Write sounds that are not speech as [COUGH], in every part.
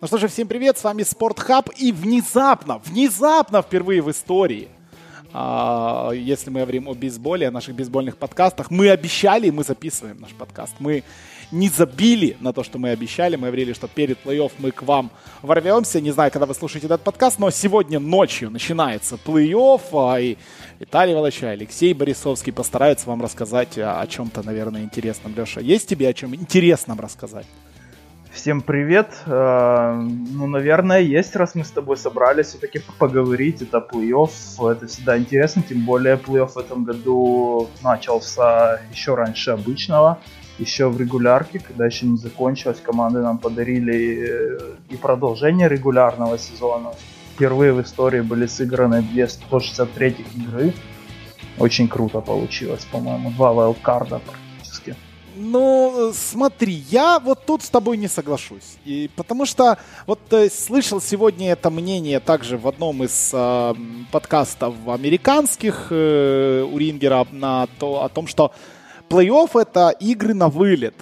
Ну что же, всем привет, с вами Спортхаб, и внезапно, внезапно впервые в истории, а, если мы говорим о бейсболе, о наших бейсбольных подкастах, мы обещали, мы записываем наш подкаст, мы не забили на то, что мы обещали, мы говорили, что перед плей-офф мы к вам ворвемся, не знаю, когда вы слушаете этот подкаст, но сегодня ночью начинается плей-офф, а, и Виталий Волоча, Алексей Борисовский постараются вам рассказать о чем-то, наверное, интересном. Леша, есть тебе о чем интересном рассказать? Всем привет. Э, ну, наверное, есть, раз мы с тобой собрались все-таки поговорить. Это плей-офф. Это всегда интересно, тем более плей-офф в этом году начался еще раньше обычного. Еще в регулярке, когда еще не закончилось, команды нам подарили э, и продолжение регулярного сезона. Впервые в истории были сыграны две 163 игры. Очень круто получилось, по-моему. Два вайлдкарда ну, смотри, я вот тут с тобой не соглашусь. И потому что вот э, слышал сегодня это мнение также в одном из э, подкастов американских э, у Рингера на то, о том, что плей-офф это игры на вылет.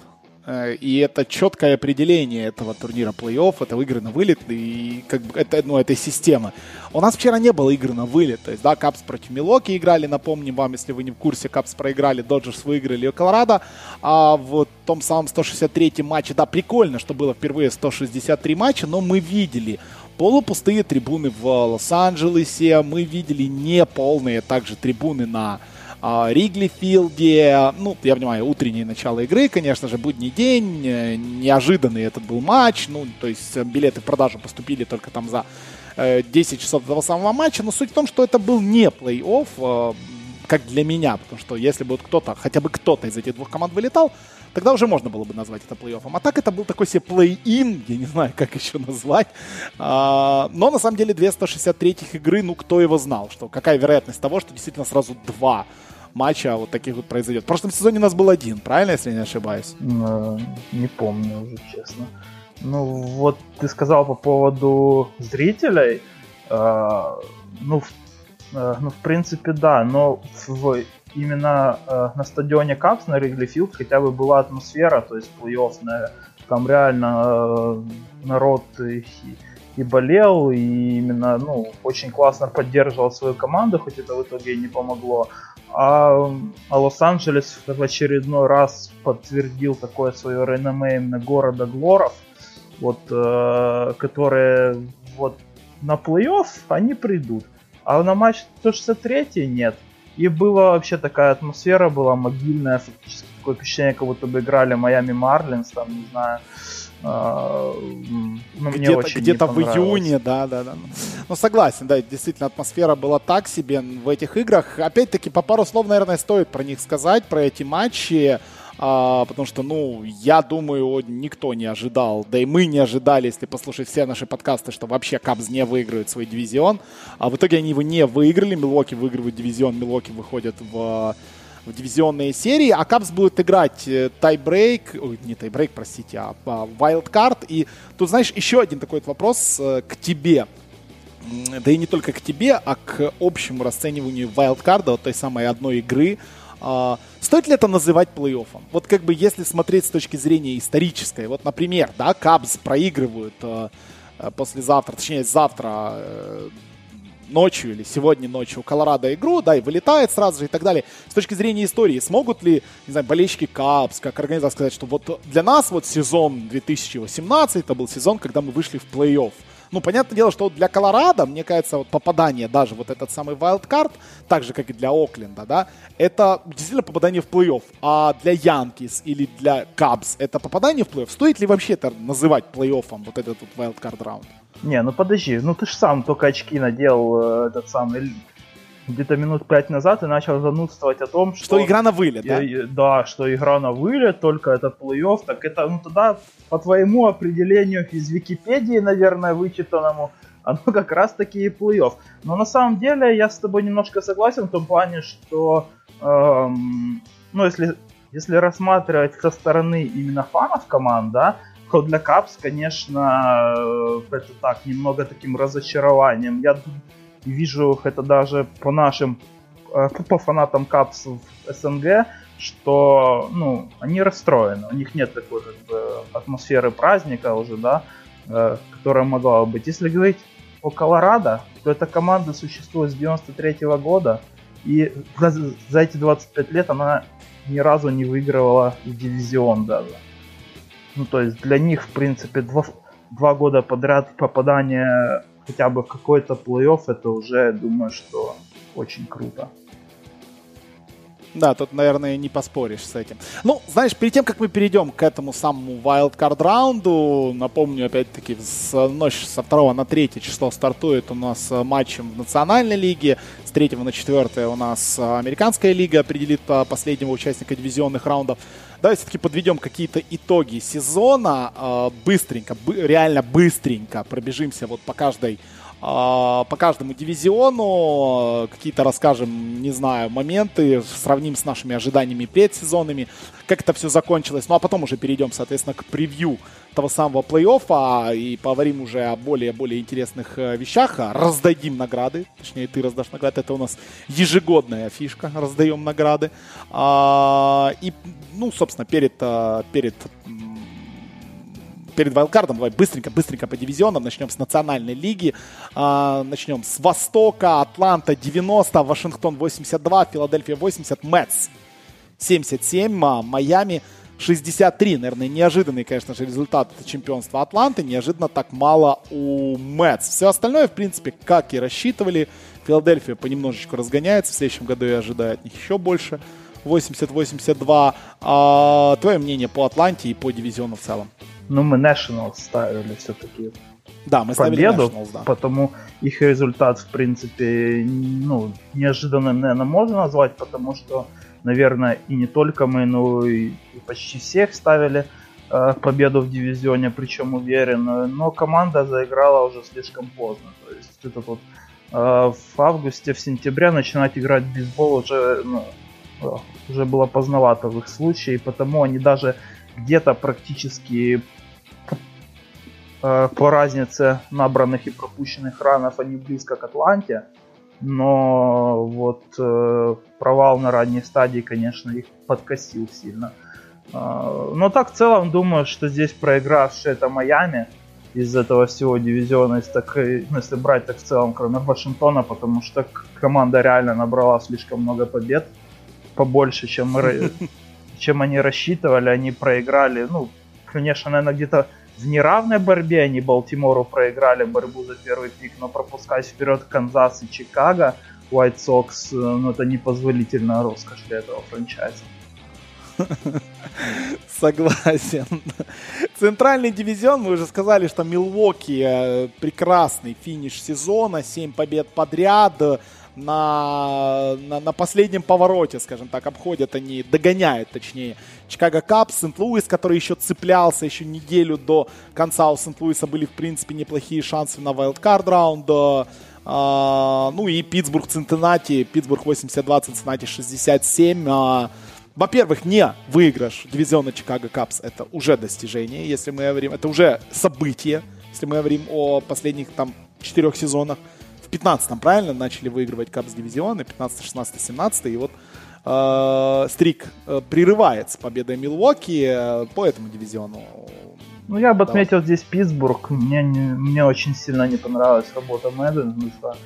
Э, и это четкое определение этого турнира плей-офф, это игры на вылет и как бы это, ну, этой системы. У нас вчера не было игры на вылет, то есть, да, Капс против Милоки играли, напомним вам, если вы не в курсе, Капс проиграли, Доджерс выиграли Колорадо, а в том самом 163-м матче, да, прикольно, что было впервые 163 матча, но мы видели полупустые трибуны в Лос-Анджелесе, мы видели неполные также трибуны на а, Ригли Филде. Ну, я понимаю, утреннее начало игры, конечно же, будний день, э, неожиданный этот был матч. Ну, то есть э, билеты в продажу поступили только там за 10 э, часов до самого матча. Но суть в том, что это был не плей-офф, как для меня, потому что если бы вот кто-то, хотя бы кто-то из этих двух команд вылетал, тогда уже можно было бы назвать это плей-оффом. А так это был такой себе плей-ин, я не знаю, как еще назвать. А, но на самом деле 263 игры, ну кто его знал, что какая вероятность того, что действительно сразу два матча вот таких вот произойдет. В прошлом сезоне у нас был один, правильно, если не ошибаюсь? Ну, не помню уже, честно. Ну, вот ты сказал по поводу зрителей. Э, ну, в, э, ну, в принципе, да, но в, именно э, на стадионе Капс, на Ригли Филд, хотя бы была атмосфера, то есть плей-офф, там реально э, народ и, и болел, и именно, ну, очень классно поддерживал свою команду, хоть это в итоге и не помогло. А, а Лос-Анджелес в очередной раз подтвердил такое свое реноме именно города Глоров, вот, э, которые вот на плей-офф они придут, а на матч 163 нет. И была вообще такая атмосфера, была могильная, фактически такое впечатление, как будто бы играли Майами Марлинс, там, не знаю, а, ну, где-то где-то в июне, да, да, да. Ну, согласен, да, действительно, атмосфера была так себе в этих играх. Опять-таки, по пару слов, наверное, стоит про них сказать, про эти матчи. А, потому что, ну, я думаю, никто не ожидал, да и мы не ожидали, если послушать все наши подкасты, что вообще Капс не выиграет свой дивизион. А в итоге они его не выиграли, Милоки выигрывают дивизион, Милоки выходят в в дивизионные серии, а Капс будет играть э, тайбрейк, ой, не тайбрейк, простите, а, а wildcard. И тут, знаешь, еще один такой вот вопрос э, к тебе. Да и не только к тебе, а к общему расцениванию wildcard, вот той самой одной игры. Стоит ли это называть плей-оффом? Вот как бы если смотреть с точки зрения исторической, вот, например, да, Кабс проигрывают э, послезавтра, точнее завтра ночью или сегодня ночью Колорадо игру, да, и вылетает сразу же и так далее. С точки зрения истории, смогут ли, не знаю, болельщики Капс, как организация сказать, что вот для нас вот сезон 2018 это был сезон, когда мы вышли в плей-офф. Ну, понятное дело, что для Колорадо, мне кажется, вот попадание даже вот этот самый wildcard, так же, как и для Окленда, да, это действительно попадание в плей-офф. А для Янкис или для Кабс это попадание в плей-офф? Стоит ли вообще это называть плей-оффом, вот этот вот wildcard раунд? Не, ну подожди, ну ты же сам только очки надел э, этот самый где-то минут пять назад и начал занудствовать о том, что... Что игра на вылет, да? да, что игра на вылет, только это плей-офф, так это, ну тогда по твоему определению из Википедии, наверное, вычитанному, оно как раз таки и плей-офф. Но на самом деле я с тобой немножко согласен в том плане, что, эм, ну если, если рассматривать со стороны именно фанов команд, да, то для Капс, конечно, э, это так, немного таким разочарованием. Я вижу это даже по нашим, э, по фанатам Капс в СНГ, что, ну, они расстроены, у них нет такой как бы, атмосферы праздника уже, да, э, которая могла бы быть. Если говорить о Колорадо, то эта команда существует с 93 -го года, и за, за эти 25 лет она ни разу не выигрывала дивизион даже. Ну, то есть для них, в принципе, два, два года подряд попадания хотя бы в какой-то плей-офф, это уже, думаю, что очень круто. Да, тут, наверное, не поспоришь с этим. Ну, знаешь, перед тем, как мы перейдем к этому самому wildcard раунду, напомню, опять-таки, с ночь со 2 на 3 число стартует у нас э, матчем в Национальной лиге, с 3 на 4 у нас э, Американская лига определит э, последнего участника дивизионных раундов. Давай все-таки подведем какие-то итоги сезона, быстренько, реально быстренько пробежимся вот по каждой по каждому дивизиону, какие-то расскажем, не знаю, моменты, сравним с нашими ожиданиями предсезонными, как это все закончилось. Ну а потом уже перейдем, соответственно, к превью того самого плей-оффа и поговорим уже о более-более интересных э, вещах, раздадим награды, точнее ты раздашь награды, это у нас ежегодная фишка, раздаем награды. А, и, ну, собственно, перед, э, перед перед вайлдкардом, давай быстренько-быстренько по дивизионам. Начнем с национальной лиги. А, начнем с Востока. Атланта 90, Вашингтон 82, Филадельфия 80, Мэтс 77, а, Майами 63. Наверное, неожиданный, конечно же, результат чемпионства Атланты. Неожиданно так мало у Мэтс. Все остальное, в принципе, как и рассчитывали. Филадельфия понемножечку разгоняется. В следующем году я ожидаю от них еще больше. 80-82. А, твое мнение по Атланте и по дивизиону в целом? Ну, мы Nationals ставили все-таки да, мы победу, Nationals, да. потому их результат, в принципе, ну, неожиданным, наверное, можно назвать, потому что, наверное, и не только мы, но и, и почти всех ставили э, победу в дивизионе, причем уверенно, но команда заиграла уже слишком поздно, то есть это вот э, в августе, в сентябре начинать играть в бейсбол уже, ну, э, уже было поздновато в их случае, потому они даже где-то практически Э, по разнице набранных и пропущенных ранов они близко к Атланте. Но вот э, провал на ранней стадии, конечно, их подкосил сильно. Э, но так в целом думаю, что здесь проигравший это Майами из этого всего дивизиона, если, так, ну, если брать так в целом, кроме Вашингтона, потому что команда реально набрала слишком много побед, побольше, чем, мы, [LAUGHS] чем они рассчитывали, они проиграли, ну, конечно, наверное, где-то в неравной борьбе они Балтимору проиграли борьбу за первый пик, но пропускать вперед Канзас и Чикаго White Sox, э, ну это непозволительная роскошь для этого франчайза. [LAUGHS] Согласен. Центральный дивизион, мы уже сказали, что Милуоки э, прекрасный финиш сезона, 7 побед подряд, на, на, на последнем повороте, скажем так, обходят они, догоняют, точнее, Чикаго Капс, Сент-Луис, который еще цеплялся еще неделю до конца. У Сент-Луиса были, в принципе, неплохие шансы на вайлдкард раунд. А, ну и Питтсбург, Цинциннати, Питтсбург 82, Цинциннати 67. А, во-первых, не выигрыш дивизиона Чикаго Капс. Это уже достижение, если мы говорим, это уже событие, если мы говорим о последних там четырех сезонах в 15-м, правильно, начали выигрывать Капс дивизионы, 15, 16, 17, и вот э, стрик э, прерывается победой Милуоки э, по этому дивизиону. Ну, я бы Давай. отметил здесь Питтсбург. Мне, не, мне очень сильно не понравилась работа Мэдденса,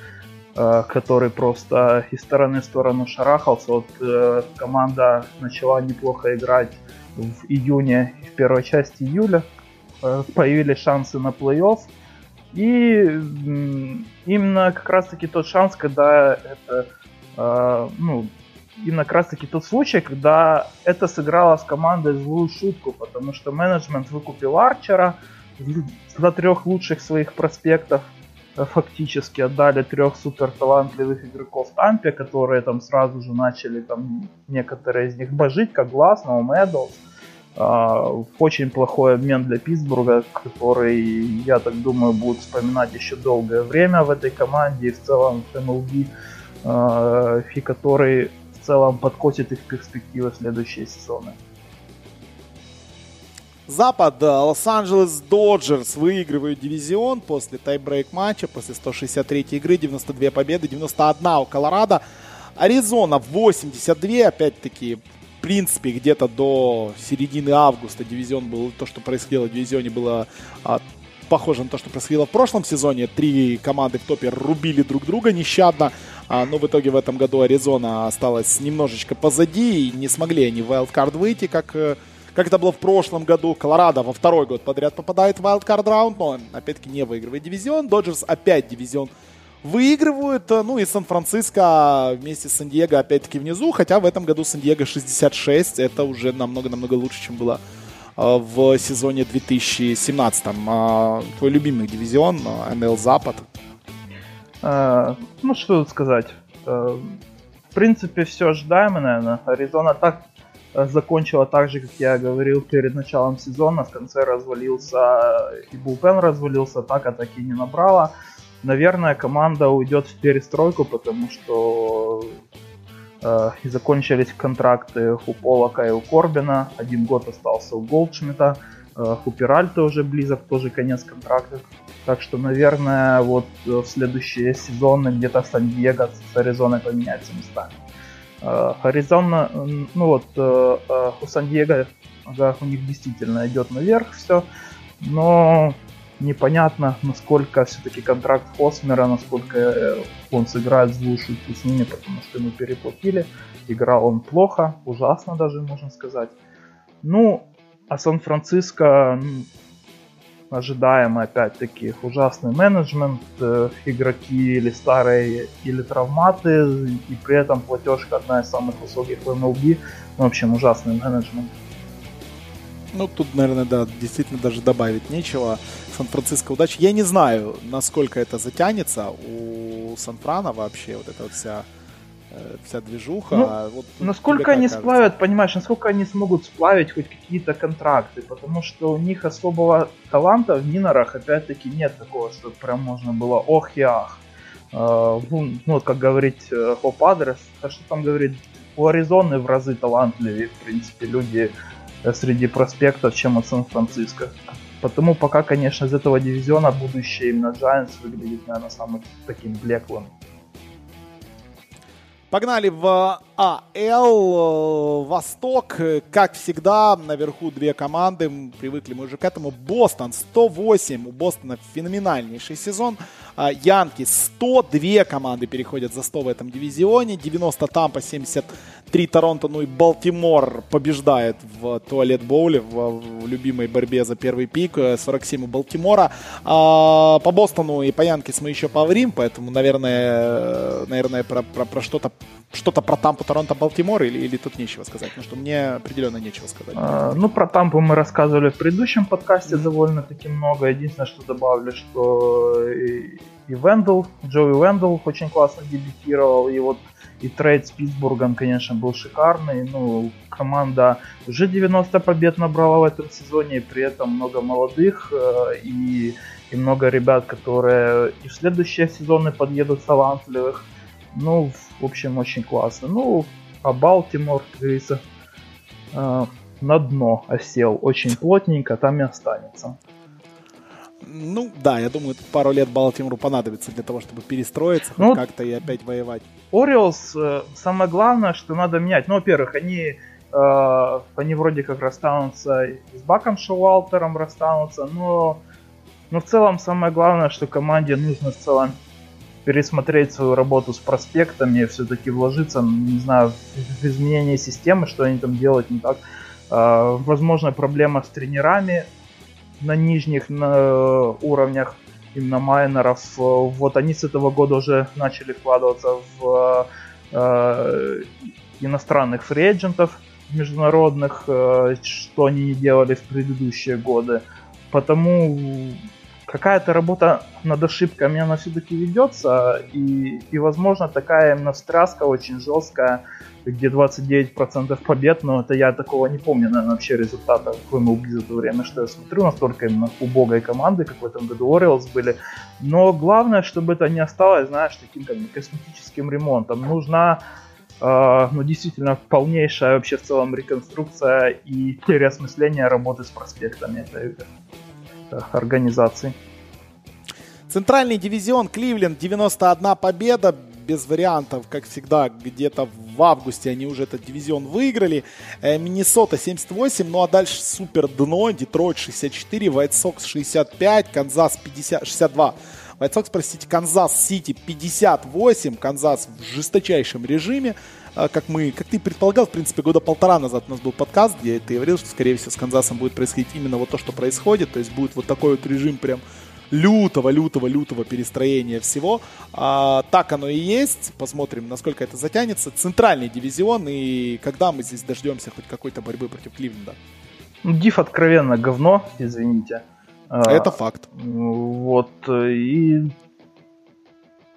э, который просто из стороны в сторону шарахался. Вот э, команда начала неплохо играть в июне, в первой части июля. Э, появились шансы на плей-офф. И именно как раз-таки тот шанс, когда это, э, ну, именно как раз-таки тот случай, когда это сыграло с командой злую шутку, потому что менеджмент выкупил Арчера за трех лучших своих проспектов, э, фактически отдали трех супер талантливых игроков Тампе, которые там сразу же начали там некоторые из них божить, как Гласнау, Медоус. Uh, очень плохой обмен для Питтсбурга, который, я так думаю, будут вспоминать еще долгое время в этой команде и в целом в MLB, uh, и который в целом подкосит их перспективы в следующие сезоны. Запад. Лос-Анджелес Доджерс выигрывают дивизион после тайбрейк матча, после 163 игры, 92 победы, 91 у Колорадо. Аризона 82, опять-таки принципе, где-то до середины августа дивизион был, то, что происходило в дивизионе, было а, похоже на то, что происходило в прошлом сезоне. Три команды в топе рубили друг друга нещадно. А, но в итоге в этом году Аризона осталась немножечко позади. И не смогли они в wildcard выйти, как, э, как это было в прошлом году. Колорадо во второй год подряд попадает в wildcard раунд, но опять-таки не выигрывает дивизион. Доджерс опять дивизион выигрывают. Э, ну и Сан-Франциско вместе с Сан-Диего опять-таки внизу. Хотя в этом году Сан-Диего 66. Это уже намного-намного лучше, чем было э, в сезоне 2017. А, твой любимый дивизион, НЛ Запад. А, ну, что тут сказать. А, в принципе, все ожидаемо, наверное. Аризона так закончила так же, как я говорил перед началом сезона. В конце развалился и Булпен развалился, так атаки не набрала наверное, команда уйдет в перестройку, потому что э, закончились контракты у Полока и у Корбина. Один год остался у Голдшмита. Э, у Пиральта уже близок, тоже конец контракта. Так что, наверное, вот в следующие сезоны где-то Сан-Диего с Аризоной поменяется местами. Э, Аризона, ну вот, э, э, у Сан-Диего да, у них действительно идет наверх все, но непонятно, насколько все-таки контракт Хосмера, насколько э, он сыграет шутку с ними, потому что ему переплатили. Играл он плохо, ужасно даже, можно сказать. Ну, а Сан-Франциско ожидаемо, опять-таки, ужасный менеджмент, э, игроки или старые, или травматы, и при этом платежка одна из самых высоких в MLB. В общем, ужасный менеджмент. Ну, тут, наверное, да, действительно даже добавить нечего. Сан-Франциско удачи. Я не знаю, насколько это затянется у Сан-Франа вообще, вот эта вот вся э, вся движуха. Ну, а вот, насколько они кажется? сплавят, понимаешь, насколько они смогут сплавить хоть какие-то контракты, потому что у них особого таланта в минорах, опять-таки, нет такого, что прям можно было ох и ах. Uh, ну, вот как говорить Хоп Адрес, а что там говорит, у Аризоны в разы талантливее, в принципе, люди Э, среди проспектов, чем от Сан-Франциско. Потому пока, конечно, из этого дивизиона будущее именно Giants выглядит, наверное, самым таким блеклым. Погнали в АЛ. Восток, как всегда, наверху две команды. Привыкли мы уже к этому. Бостон 108. У Бостона феноменальнейший сезон. А, Янки 102 команды переходят за 100 в этом дивизионе. 90 Тампа, 73 Торонто. Ну и Балтимор побеждает в туалет боуле в, в любимой борьбе за первый пик. 47 у Балтимора. А, по Бостону и по Янкис мы еще поговорим, поэтому, наверное, наверное про, про, про что-то что-то про Тампу, Торонто, Балтимор или, или тут нечего сказать? Ну что мне определенно нечего сказать. А, ну про Тампу мы рассказывали в предыдущем подкасте довольно-таки много. Единственное, что добавлю, что и, и Вендел, Джоуи Вендел очень классно дебютировал. И вот и трейд с Питтсбургом, конечно, был шикарный. Ну, команда уже 90 побед набрала в этом сезоне, при этом много молодых э, и, и много ребят, которые и в следующие сезоны подъедут талантливых. Ну, в общем, очень классно. Ну, а Балтимор, как говорится, э, на дно осел очень плотненько, там и останется. Ну, да, я думаю, пару лет Балтимору понадобится для того, чтобы перестроиться, ну, как-то и опять воевать. Ориолс, э, самое главное, что надо менять. Ну, во-первых, они, э, они вроде как расстанутся с Баком Шоуалтером расстанутся, но, но в целом самое главное, что команде нужно в целом пересмотреть свою работу с проспектами, все-таки вложиться, не знаю, в изменение системы, что они там делают не так. А, возможно, проблема с тренерами на нижних на уровнях, именно майнеров. Вот они с этого года уже начали вкладываться в э, иностранных фриэджентов международных, э, что они не делали в предыдущие годы. Потому какая-то работа над ошибками, она все-таки ведется, и, и, возможно, такая именно встряска очень жесткая, где 29% побед, но это я такого не помню, наверное, вообще результата в MLB за то время, что я смотрю, настолько именно убогой команды, как в этом году Orioles были. Но главное, чтобы это не осталось, знаешь, таким как бы косметическим ремонтом. Нужна Uh, ну, действительно, полнейшая вообще в целом реконструкция и переосмысление работы с проспектами этой организаций. Центральный дивизион Кливленд 91 победа, без вариантов, как всегда, где-то в августе они уже этот дивизион выиграли. Э, Миннесота 78, ну а дальше супер дно, Детройт 64, White Sox 65, Канзас 50, 62. White Sox, простите, Канзас Сити 58, Канзас в жесточайшем режиме. А, как мы, как ты предполагал, в принципе, года полтора назад у нас был подкаст, где ты говорил, что, скорее всего, с Канзасом будет происходить именно вот то, что происходит, то есть будет вот такой вот режим прям лютого, лютого, лютого перестроения всего. А, так оно и есть. Посмотрим, насколько это затянется. Центральный дивизион и когда мы здесь дождемся хоть какой-то борьбы против Кливленда. Ну, Диф откровенно говно, извините. А, это факт. Вот, и,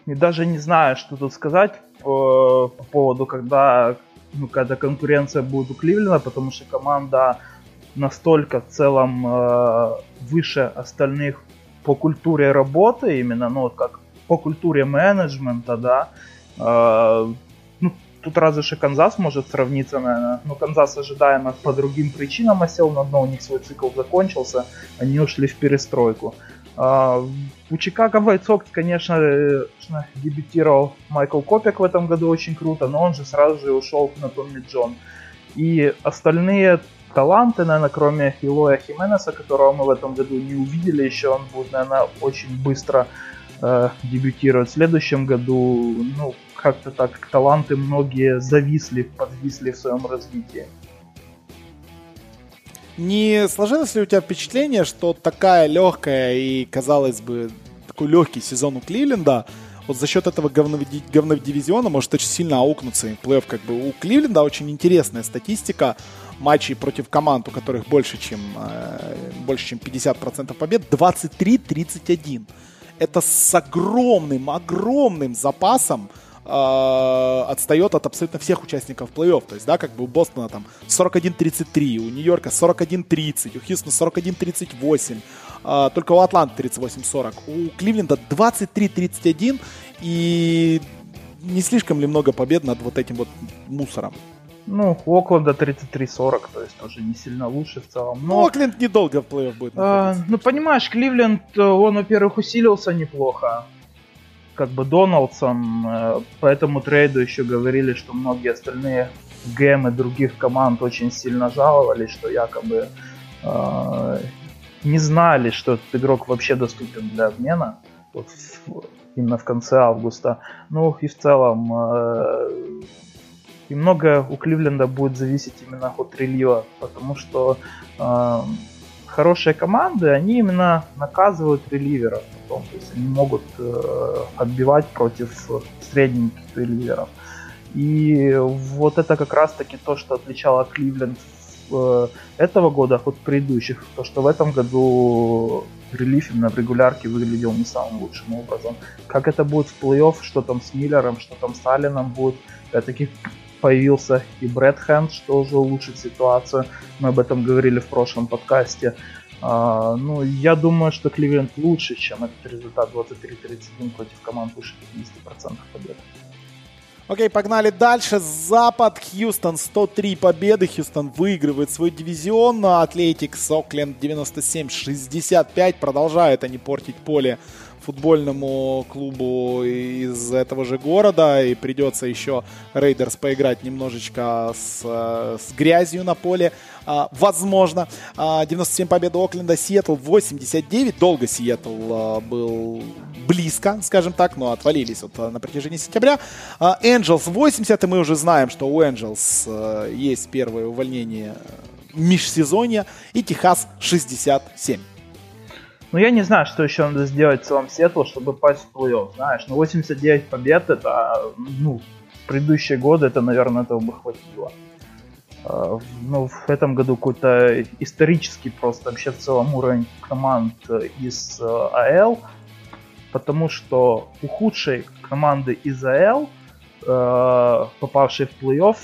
и даже не знаю, что тут сказать по, по поводу, когда ну, когда конкуренция будет у Кливленда, потому что команда настолько в целом э, выше остальных по культуре работы именно, ну как по культуре менеджмента, да, э, ну, тут разве что Канзас может сравниться, наверное. Но Канзас ожидаемо по другим причинам осел на дно, у них свой цикл закончился, они ушли в перестройку. У Чикаго White Sox, конечно, дебютировал Майкл Копек в этом году очень круто, но он же сразу же ушел на Томми Джон. И остальные таланты, наверное, кроме Илоя Хименеса, которого мы в этом году не увидели еще, он будет, наверное, очень быстро э, дебютировать. В следующем году, ну, как-то так, таланты многие зависли, подвисли в своем развитии. Не сложилось ли у тебя впечатление, что такая легкая и, казалось бы, такой легкий сезон у Кливленда, вот за счет этого говнодивизиона может очень сильно аукнуться и плей-офф. Как бы у Кливленда очень интересная статистика матчей против команд, у которых больше, чем, э, больше, чем 50% побед, 23-31. Это с огромным, огромным запасом э, отстает от абсолютно всех участников плей-офф. То есть, да, как бы у Бостона там 41-33, у Нью-Йорка 41-30, у Хьюстона 41-38, э, только у Атланты 38-40. У Кливленда 23-31 и не слишком ли много побед над вот этим вот мусором? Ну, у Окленда 33-40, то есть тоже не сильно лучше в целом. Но... Ну, Окленд недолго в плей-офф будет а, Ну, понимаешь, Кливленд, э, он, во-первых, усилился неплохо. Как бы Доналдсон, э, по этому трейду еще говорили, что многие остальные гемы других команд очень сильно жаловались, что якобы э, не знали, что этот игрок вообще доступен для обмена. Вот именно в конце августа. Ну и в целом э, и многое у Кливленда будет зависеть именно от рельефа, потому что э, хорошие команды, они именно наказывают реливеров потом, то есть они могут э, отбивать против средненьких реливеров. И вот это как раз таки то, что отличало Кливленд э, этого года от предыдущих, то что в этом году релиф именно в регулярке выглядел не самым лучшим образом. Как это будет в плей-офф, что там с Миллером, что там с Алленом будет, опять-таки появился и Брэд Хэнд, что уже улучшит ситуацию. Мы об этом говорили в прошлом подкасте. А, ну, я думаю, что Кливленд лучше, чем этот результат 23-31 против команд выше 50% побед. Окей, погнали дальше. Запад, Хьюстон, 103 победы. Хьюстон выигрывает свой дивизион. Атлетик, Сокленд, 97-65. Продолжают они портить поле футбольному клубу из этого же города, и придется еще Рейдерс поиграть немножечко с, с грязью на поле, а, возможно. А, 97 побед Окленда, Сиэтл 89, долго Сиэтл а, был близко, скажем так, но отвалились вот на протяжении сентября. Энджелс 80, и мы уже знаем, что у Энджелс есть первое увольнение межсезонья, и Техас 67. Ну, я не знаю, что еще надо сделать в целом Сиэтл, чтобы попасть в плей-офф, знаешь. Ну, 89 побед, это, ну, предыдущие годы, это, наверное, этого бы хватило. Uh, ну, в этом году какой-то исторический просто вообще в целом уровень команд из uh, АЛ, потому что у худшей команды из АЛ, uh, попавшей в плей-офф,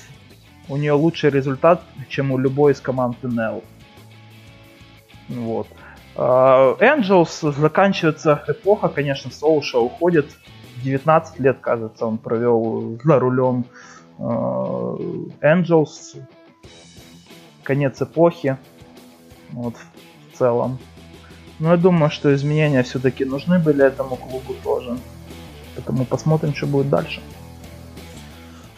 у нее лучший результат, чем у любой из команд НЛ. Вот. А, Angels заканчивается эпоха, конечно, Соуша уходит. 19 лет, кажется, он провел за рулем а, Angels. Конец эпохи. Вот, в целом. Но я думаю, что изменения все-таки нужны были этому клубу тоже. Поэтому посмотрим, что будет дальше.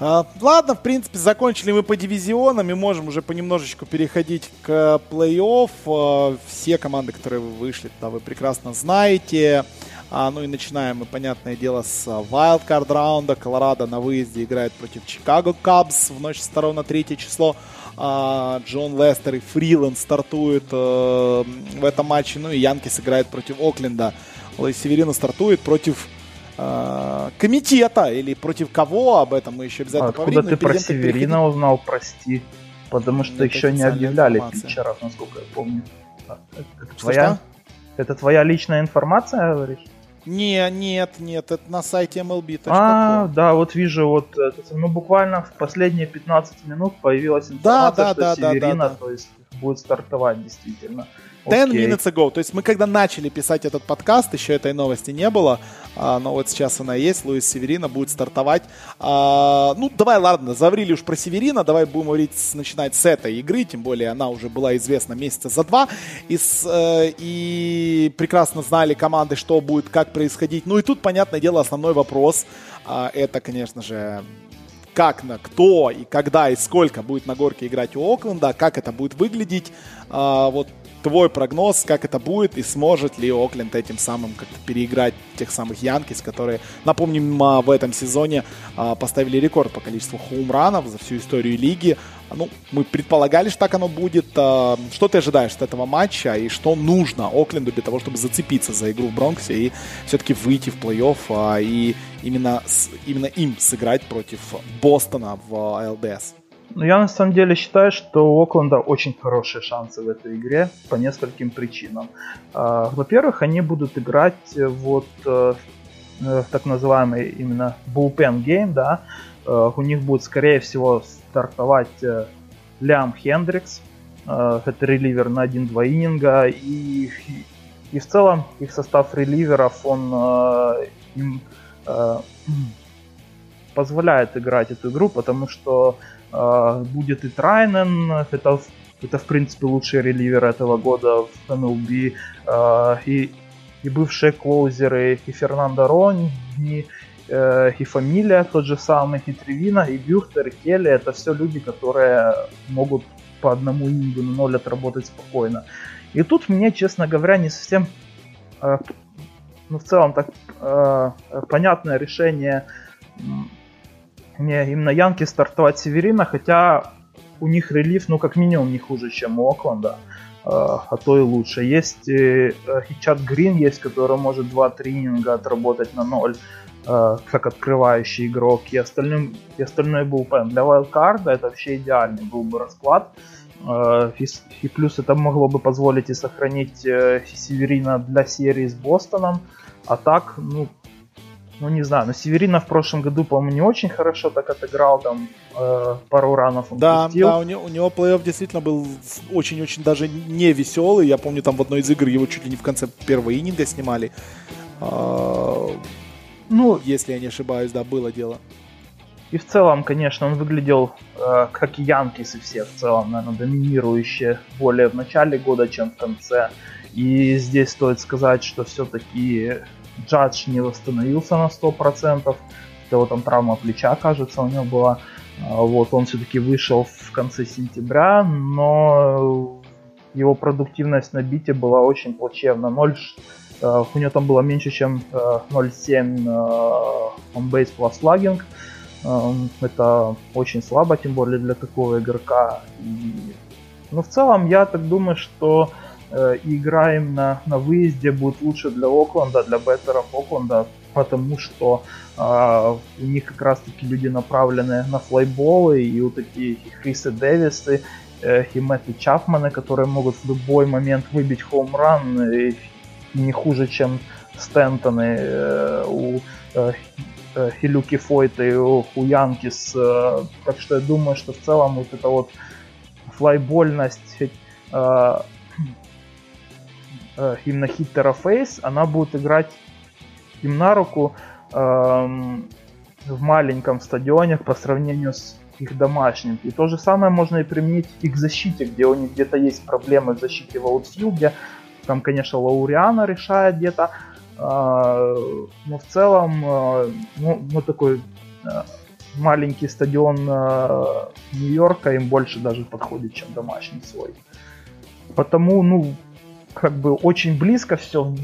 А, ладно, в принципе, закончили мы по дивизионам и можем уже понемножечку переходить к плей-офф. А, все команды, которые вы вышли, да, вы прекрасно знаете. А, ну и начинаем мы, понятное дело, с wildcard раунда. Колорадо на выезде играет против Чикаго Кабс в ночь с 2 на 3 число. Джон Лестер и Фриланд стартуют а, в этом матче. Ну и Янкис играет против Окленда. Луис Северина стартует против э, комитета или против кого, об этом мы еще обязательно а поговорим. Откуда ты про Северина узнал, прости? Потому что Это еще не объявляли информация. питчеров, насколько я помню. А, это, твоя, что? это твоя личная информация, говоришь? Не, нет, нет, это на сайте MLB.com. А, да, вот вижу, вот, ну, буквально в последние 15 минут появилась информация, да, да, что да, Северина, да, да, да. то есть, будет стартовать действительно. 10 okay. minutes ago. То есть мы когда начали писать этот подкаст, еще этой новости не было, а, но вот сейчас она есть. Луис Северина будет стартовать. А, ну, давай, ладно, заврили уж про Северина, давай будем говорить, начинать с этой игры, тем более она уже была известна месяца за два. И, с, э, и прекрасно знали команды, что будет, как происходить. Ну и тут, понятное дело, основной вопрос, а, это, конечно же, как на кто и когда и сколько будет на горке играть у Окленда, как это будет выглядеть. Вот твой прогноз, как это будет, и сможет ли Окленд этим самым как-то переиграть тех самых Янкис, которые, напомним, а, в этом сезоне а, поставили рекорд по количеству хоумранов за всю историю лиги. Ну, мы предполагали, что так оно будет. А, что ты ожидаешь от этого матча и что нужно Окленду для того, чтобы зацепиться за игру в Бронксе и все-таки выйти в плей-офф и именно, именно им сыграть против Бостона в ЛДС? Ну, я на самом деле считаю, что у Окленда очень хорошие шансы в этой игре по нескольким причинам. А, во-первых, они будут играть вот э, э, так называемый именно bullpen game, да. Э, у них будет, скорее всего, стартовать Лям Хендрикс. Это реливер на 1-2 ининга. И, и в целом их состав реливеров, он им [CLEARS THROAT] позволяет играть эту игру, потому что будет и Трайнен, это, это в принципе лучший реливер этого года в MLB, э, и, и бывшие клоузеры, и Фернандо Ронни, э, и фамилия тот же самый, и Тревина, и Бюхтер, и Келли, это все люди, которые могут по одному инингу на ноль отработать спокойно. И тут мне, честно говоря, не совсем э, ну, в целом так э, понятное решение не именно Янки стартовать Северина, хотя у них релиф, ну, как минимум, не хуже, чем у Окленда, а, а то и лучше. Есть э, Хичат Грин, есть, который может 2-3 ининга отработать на 0, э, как открывающий игрок, и, остальным, и остальной был пен. Для вайлдкарда это вообще идеальный был бы расклад. И, и плюс это могло бы позволить и сохранить э, Северина для серии с Бостоном. А так, ну, ну не знаю, но Северина в прошлом году, по-моему, не очень хорошо так отыграл, там э, пару ранов он Да, пустил. да, у него, у него плей-офф действительно был очень-очень даже не веселый. Я помню, там в одной из игр его чуть ли не в конце первого ининга снимали. А, ну, если я не ошибаюсь, да, было дело. И в целом, конечно, он выглядел э, как и Янкис и все в целом, наверное, доминирующие более в начале года, чем в конце. И здесь стоит сказать, что все-таки Джадж не восстановился на 100%, его там травма плеча, кажется, у него была. А, вот, он все-таки вышел в конце сентября, но его продуктивность на бите была очень плачевна. 0, а, у него там было меньше, чем 0,7 on base plus slugging. Это очень слабо, тем более для такого игрока. И... Но ну, в целом я так думаю, что э, играем на, на выезде будет лучше для Окленда, для беттеров Окленда, потому что э, у них как раз таки люди направлены на флейболы, и вот такие и Хрисы Дэвисы, э, и Мэтты Чапманы, которые могут в любой момент выбить хоумран, и не хуже, чем Стентоны э, у э, э Хилюки Фойта и у, у Янкис. Э, так что я думаю, что в целом вот эта вот флайбольность э, э, именно хиттера Фейс, она будет играть им на руку э, в маленьком стадионе по сравнению с их домашним. И то же самое можно и применить и к защите, где у них где-то есть проблемы в защите в аутфилде. Там, конечно, Лауриана решает где-то. А, но в целом, а, ну, ну такой а, маленький стадион Нью-Йорка им больше даже подходит, чем домашний свой. Потому, ну, как бы очень близко все,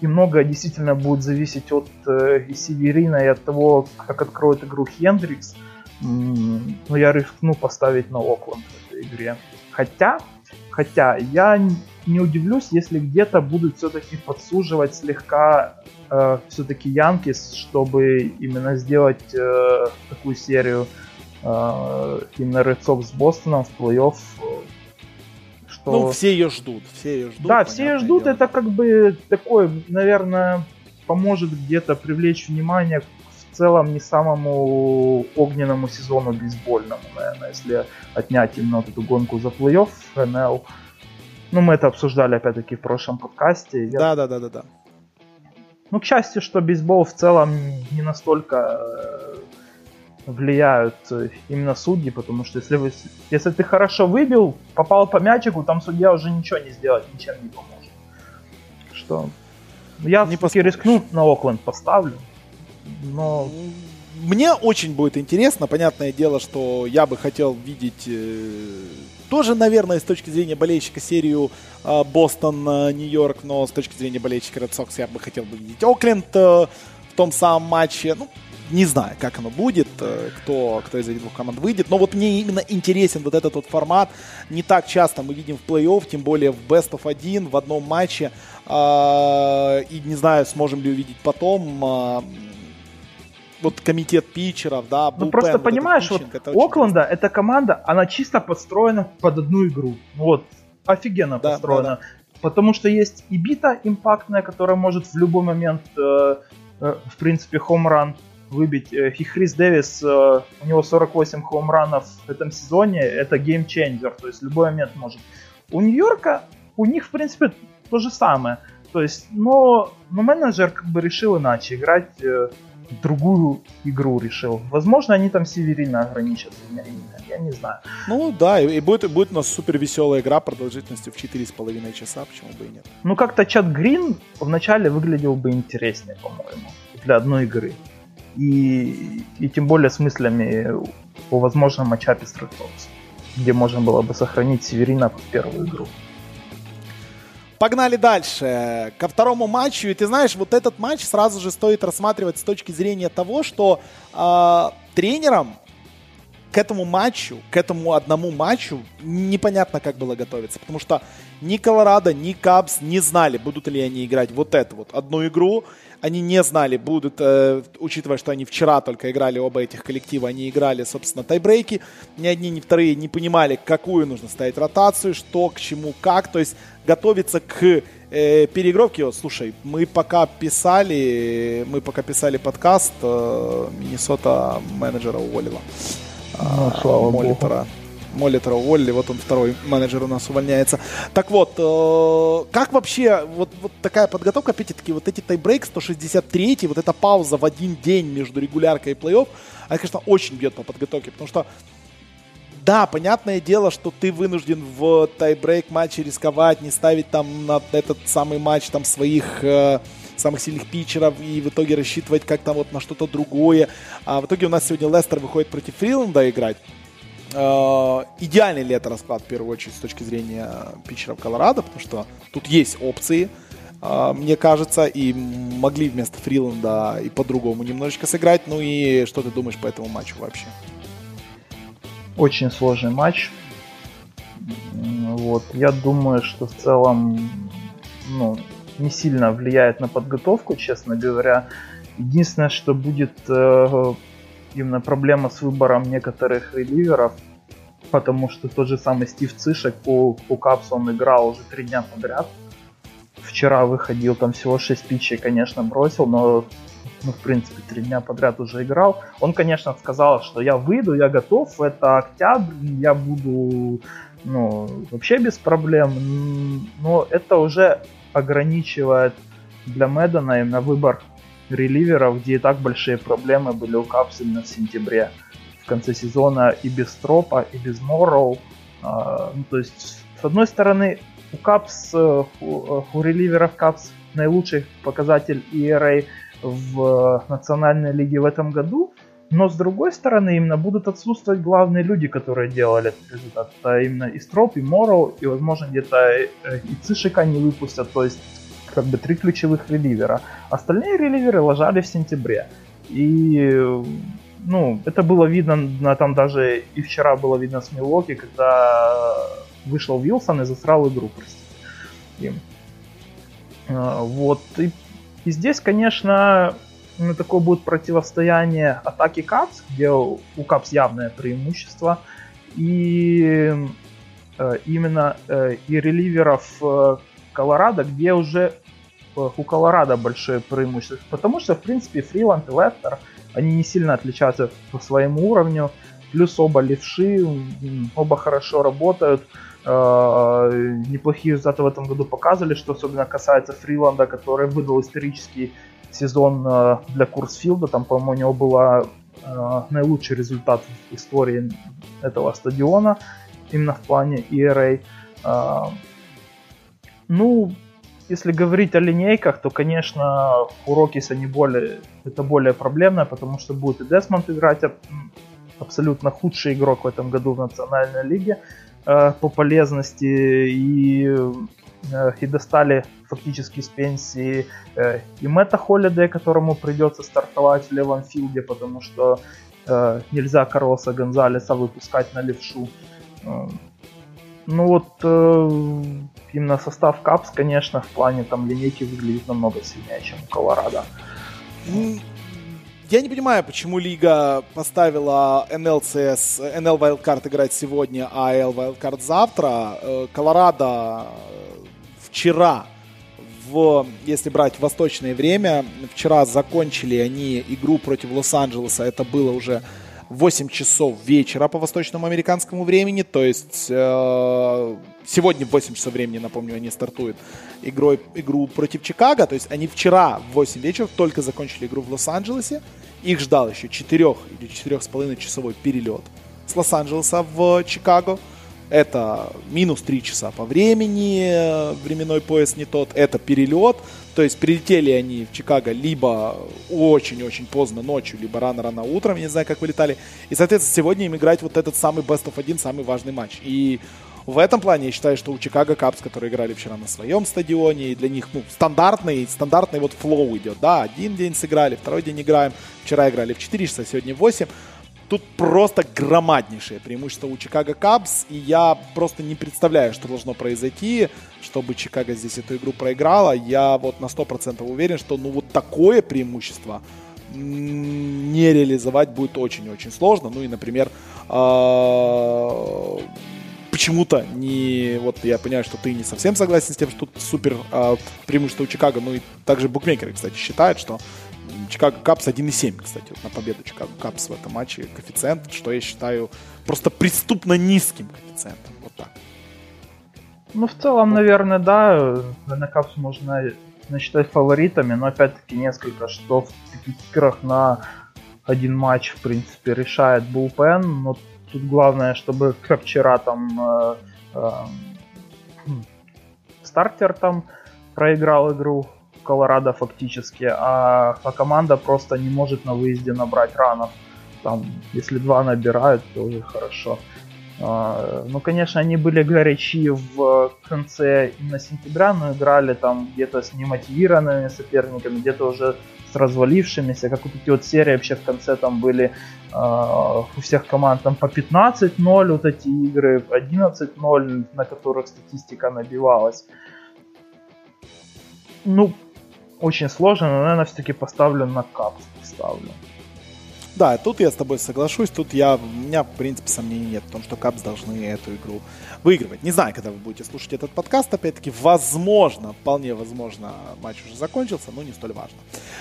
и многое действительно будет зависеть от э, Северина, и от того, как откроет игру Хендрикс. Но я рискну поставить на Окленд в этой игре. Хотя, хотя я не удивлюсь, если где-то будут все-таки подсуживать слегка э, все-таки Янкис, чтобы именно сделать э, такую серию э, именно Red Sox с Бостоном в плей-офф. Что... Ну, все ее ждут, все ее ждут. Да, все ее ждут, дело. это как бы такой, наверное, поможет где-то привлечь внимание в целом не самому огненному сезону бейсбольному, наверное, если отнять именно вот эту гонку за плей-офф НЛ. Ну, мы это обсуждали, опять-таки, в прошлом подкасте. Да, да, да, да, да. Ну, к счастью, что бейсбол в целом не настолько э, влияют э, именно судьи, потому что если, вы, если ты хорошо выбил, попал по мячику, там судья уже ничего не сделать, ничем не поможет. Что? Я не все-таки рискну на Окленд поставлю, но... Мне очень будет интересно, понятное дело, что я бы хотел видеть э, тоже, наверное, с точки зрения болельщика серию э, Бостон-Нью-Йорк, но с точки зрения болельщика Red Sox я бы хотел бы видеть Окленд э, в том самом матче. Ну, не знаю, как оно будет, э, кто, кто из этих двух команд выйдет. Но вот мне именно интересен вот этот вот формат. Не так часто мы видим в плей-офф, тем более в Best of 1 в одном матче. И не знаю, сможем ли увидеть потом вот комитет питчеров, да, Ну просто понимаешь, вот это Окленда, интересно. эта команда, она чисто подстроена под одну игру. Вот, офигенно да, построена. Да, да. Потому что есть и бита импактная, которая может в любой момент, э, э, в принципе, хомран выбить. Э, и Хрис Дэвис, э, у него 48 хомранов в этом сезоне, это геймченджер, то есть любой момент может. У Нью-Йорка, у них, в принципе, то же самое. То есть, но, но менеджер как бы решил иначе играть. Э, другую игру решил. Возможно, они там Северина ограничат я не знаю. Ну да, и будет, будет у нас супер веселая игра продолжительностью в 4,5 часа, почему бы и нет. Ну как-то Чат Грин вначале выглядел бы интереснее, по-моему, для одной игры. И, и тем более с мыслями о возможном матчапе с Red где можно было бы сохранить Северина под первую игру. Погнали дальше. Ко второму матчу. И ты знаешь, вот этот матч сразу же стоит рассматривать с точки зрения того, что э, тренерам к этому матчу, к этому одному матчу непонятно, как было готовиться. Потому что ни Колорадо, ни Кабс не знали, будут ли они играть вот эту вот одну игру они не знали, будут, э, учитывая, что они вчера только играли оба этих коллектива, они играли, собственно, тайбрейки. Ни одни, ни вторые не понимали, какую нужно ставить ротацию, что, к чему, как. То есть готовиться к э, переигровке. Вот, слушай, мы пока писали, мы пока писали подкаст, э, Миннесота менеджера уволила. Ну, слава Молитора. богу. Молитера уволили, вот он второй менеджер у нас увольняется. Так вот, э, как вообще вот, вот такая подготовка, опять-таки, вот эти тайбрейк 163, вот эта пауза в один день между регуляркой и плей-офф, она, конечно, очень бьет по подготовке, потому что да, понятное дело, что ты вынужден в тайбрейк матче рисковать, не ставить там на этот самый матч там своих э, самых сильных питчеров и в итоге рассчитывать как там вот на что-то другое. А в итоге у нас сегодня Лестер выходит против Фриланда играть. Э, идеальный ли это расклад, в первую очередь, с точки зрения питчеров Колорадо, потому что тут есть опции, э, мне кажется, и могли вместо Фриланда и по-другому немножечко сыграть. Ну и что ты думаешь по этому матчу вообще? Очень сложный матч. Вот, я думаю, что в целом, ну, не сильно влияет на подготовку, честно говоря. Единственное, что будет э, именно проблема с выбором некоторых реливеров, потому что тот же самый Стив Цишек по, по Капсу он играл уже три дня подряд. Вчера выходил, там всего 6 питчей, конечно, бросил, но ну, в принципе, три дня подряд уже играл. Он, конечно, сказал, что я выйду, я готов, это октябрь, я буду, ну, вообще без проблем. Но это уже ограничивает для Мэддена на выбор реливеров, где и так большие проблемы были у Капс именно в сентябре. В конце сезона и без Тропа, и без Морроу. А, ну, то есть, с одной стороны, у Капс, э, у, э, у реливеров Капс наилучший показатель ERA в национальной лиге в этом году. Но с другой стороны, именно будут отсутствовать главные люди, которые делали этот результат. Это именно и Строп, и Морроу, и, возможно, где-то э, и Цишика не выпустят. То есть, как бы три ключевых реливера. Остальные реливеры ложали в сентябре. И ну, это было видно, там даже и вчера было видно с Милоки, когда вышел Вилсон и засрал игру, простите. Им. А, вот. И, и здесь, конечно, ну, такое будет противостояние атаки Капс, где у Капс явное преимущество, и э, именно э, и реливеров э, Колорадо, где уже э, у Колорадо большое преимущество. Потому что, в принципе, Фриланд и Лефтер, они не сильно отличаются по своему уровню. Плюс оба левши, оба хорошо работают. Э, неплохие результаты в этом году показывали, что особенно касается Фриланда, который выдал исторический сезон э, для Курсфилда. Там, по-моему, у него был э, наилучший результат в истории этого стадиона, именно в плане ERA. Ну, если говорить о линейках, то, конечно, у Рокиса не более, это более проблемно, потому что будет и Десмонд играть абсолютно худший игрок в этом году в Национальной лиге э, по полезности и, э, и достали фактически с пенсии э, и Мэтта Холлидея, которому придется стартовать в левом филде, потому что э, нельзя Карлоса Гонзалеса выпускать на левшу. Э, ну вот э, именно состав Капс, конечно, в плане там линейки выглядит намного сильнее, чем у Колорадо. Я не понимаю, почему лига поставила NLCS, NL Wildcard играть сегодня, а AL Wildcard завтра. Э, Колорадо э, вчера, в, если брать восточное время, вчера закончили они игру против Лос-Анджелеса. Это было уже 8 часов вечера по восточному американскому времени, то есть э, сегодня в 8 часов времени, напомню, они стартуют игрой, игру против Чикаго, то есть они вчера в 8 вечера только закончили игру в Лос-Анджелесе, их ждал еще 4 или 4,5 часовой перелет с Лос-Анджелеса в Чикаго, это минус 3 часа по времени, временной пояс не тот, это перелет, то есть прилетели они в Чикаго либо очень-очень поздно ночью, либо рано-рано утром, я не знаю, как вылетали. И, соответственно, сегодня им играть вот этот самый best of один, самый важный матч. И в этом плане я считаю, что у Чикаго Капс, которые играли вчера на своем стадионе, и для них ну, стандартный, стандартный вот флоу идет. Да, один день сыграли, второй день играем. Вчера играли в 4 часа, сегодня в 8. Тут просто громаднейшее преимущество у Чикаго Кабс, и я просто не представляю, что должно произойти, чтобы Чикаго здесь эту игру проиграла. Я вот на 100% уверен, что ну вот такое преимущество не реализовать будет очень-очень сложно. Ну и, например, а, почему-то не... Вот я понимаю, что ты не совсем согласен с тем, что тут супер а, преимущество у Чикаго. Ну и также букмекеры, кстати, считают, что Чикаго Капс 1,7, кстати, вот на победу Чикаго Капс в этом матче коэффициент, что я считаю просто преступно низким коэффициентом. Вот так. Ну, в целом, наверное, да, на Капс можно насчитать фаворитами, но опять-таки несколько что в таких играх на один матч, в принципе, решает Булпен, но тут главное, чтобы как вчера там э, э, стартер там проиграл игру Колорадо фактически, а, а команда просто не может на выезде набрать ранов. Там, если два набирают, то уже хорошо. А, ну, конечно, они были горячи в конце именно сентября, но играли там где-то с немотивированными соперниками, где-то уже с развалившимися, как вот эти вот серии вообще в конце там были э, у всех команд там по 15-0 вот эти игры, 11-0, на которых статистика набивалась. Ну, очень сложно, но, наверное, все-таки поставлю на капс. Поставлю. Да, тут я с тобой соглашусь. Тут я, у меня, в принципе, сомнений нет в том, что Капс должны эту игру выигрывать. Не знаю, когда вы будете слушать этот подкаст, опять-таки, возможно, вполне возможно, матч уже закончился, но не столь важно.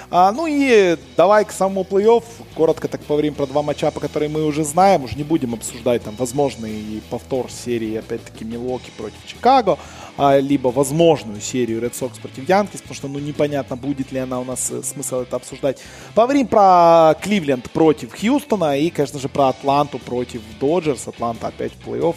А, ну и давай к самому плей-офф. Коротко так поговорим про два матча, по которые мы уже знаем. Уже не будем обсуждать там возможный повтор серии, опять-таки, Милоки против Чикаго а, либо возможную серию Red Sox против Янкис, потому что ну непонятно, будет ли она у нас э, смысл это обсуждать. Поговорим про Кливленд против Хьюстона и, конечно же, про Атланту против Доджерс. Атланта опять в плей-офф.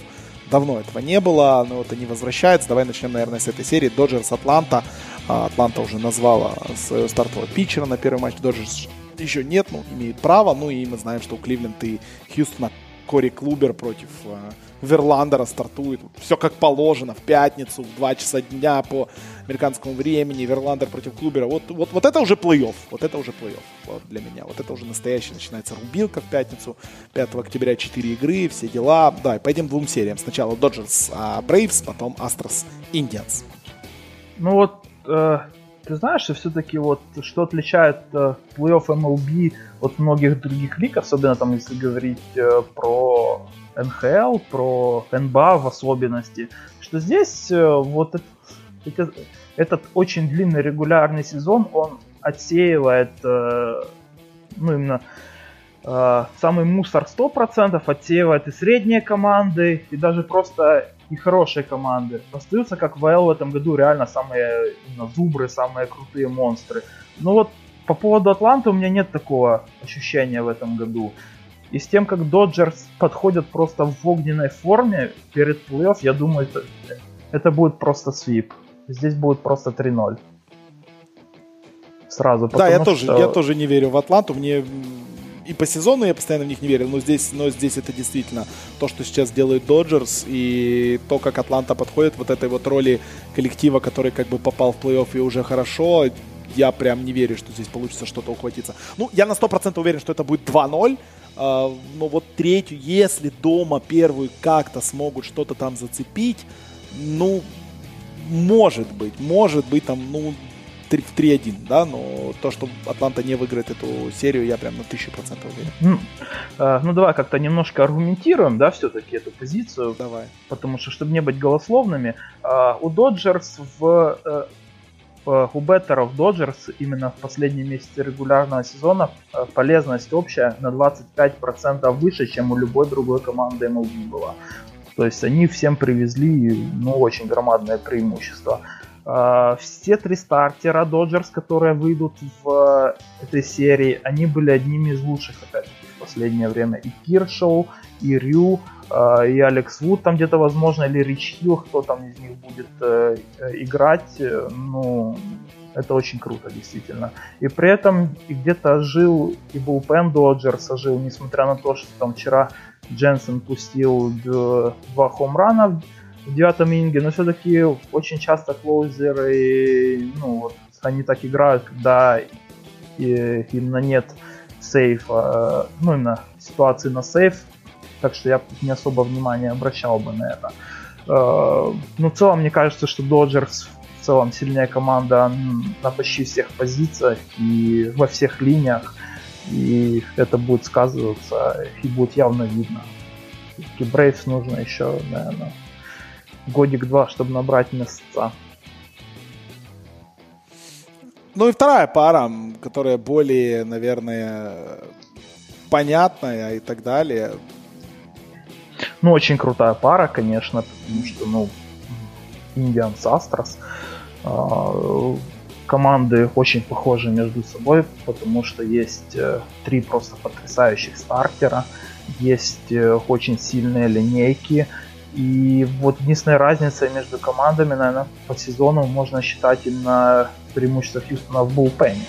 Давно этого не было, но вот они возвращаются. Давай начнем, наверное, с этой серии. Доджерс Атланта. Атланта уже назвала своего стартового питчера на первый матч. Доджерс еще нет, но имеет право. Ну и мы знаем, что у Кливленд и Хьюстона Кори Клубер против э, Верландера стартует. Все как положено, в пятницу, в 2 часа дня по американскому времени. Верландер против Клубера. Вот, вот, вот это уже плей-офф. Вот это уже плей-офф вот для меня. Вот это уже настоящий начинается рубилка в пятницу. 5 октября 4 игры, все дела. Да, пойдем двум сериям. Сначала Доджерс а Брейвс, потом Астрос Индианс. Ну вот, э, ты знаешь, что все-таки вот что отличает э, плей-офф MLB от многих других лиг, особенно там, если говорить э, про НХЛ, про НБА в особенности, что здесь э, вот этот, этот, очень длинный регулярный сезон, он отсеивает, э, ну именно э, самый мусор 100%, отсеивает и средние команды, и даже просто и хорошие команды. Остаются, как ВЛ в этом году, реально самые именно, зубры, самые крутые монстры. Ну вот по поводу Атланты у меня нет такого ощущения в этом году. И с тем, как Доджерс подходят просто в огненной форме перед плей-офф, я думаю, это, это будет просто свип. Здесь будет просто 3-0. Сразу. Да, я, что... тоже, я тоже не верю в Атланту. Мне и по сезону я постоянно в них не верил, но здесь, но здесь это действительно то, что сейчас делает Доджерс, и то, как Атланта подходит вот этой вот роли коллектива, который как бы попал в плей-офф и уже хорошо, я прям не верю, что здесь получится что-то ухватиться. Ну, я на 100% уверен, что это будет 2-0, а, но вот третью, если дома первую как-то смогут что-то там зацепить, ну, может быть, может быть там, ну, 3, в 3-1, да, но то, что Атланта не выиграет эту серию, я прям на 1000% уверен. Ну, э, ну давай как-то немножко аргументируем, да, все-таки эту позицию. Давай. Потому что, чтобы не быть голословными, э, у Доджерс в э, у беттеров Доджерс именно в последние месяцы регулярного сезона э, полезность общая на 25% выше, чем у любой другой команды MLB была. То есть они всем привезли ну, очень громадное преимущество. А, все три стартера Доджерс, которые выйдут в этой серии, они были одними из лучших, опять в последнее время. И Киршоу, и Рю, а, и Алекс Вуд там где-то, возможно, или Рич Хилл, кто там из них будет э, э, играть. Ну, это очень круто, действительно. И при этом и где-то жил и Булпен Доджерса жил, несмотря на то, что там вчера Дженсен пустил два хомрана в девятом инге, но все-таки очень часто клоузеры, ну вот, они так играют, когда и, именно нет сейфа, ну именно ситуации на сейф, так что я не особо внимания обращал бы на это. Э, но в целом мне кажется, что Доджерс в целом сильнее команда на почти всех позициях и во всех линиях, и это будет сказываться и будет явно видно. И Брейвс нужно еще, наверное, годик-два, чтобы набрать места. Ну и вторая пара, которая более, наверное, понятная и так далее. Ну, очень крутая пара, конечно, потому что, ну, Индианс Астрос. Команды очень похожи между собой, потому что есть э, три просто потрясающих стартера, есть э, очень сильные линейки, и вот единственная разница между командами, наверное, по сезону можно считать именно преимущество Хьюстона в булпене.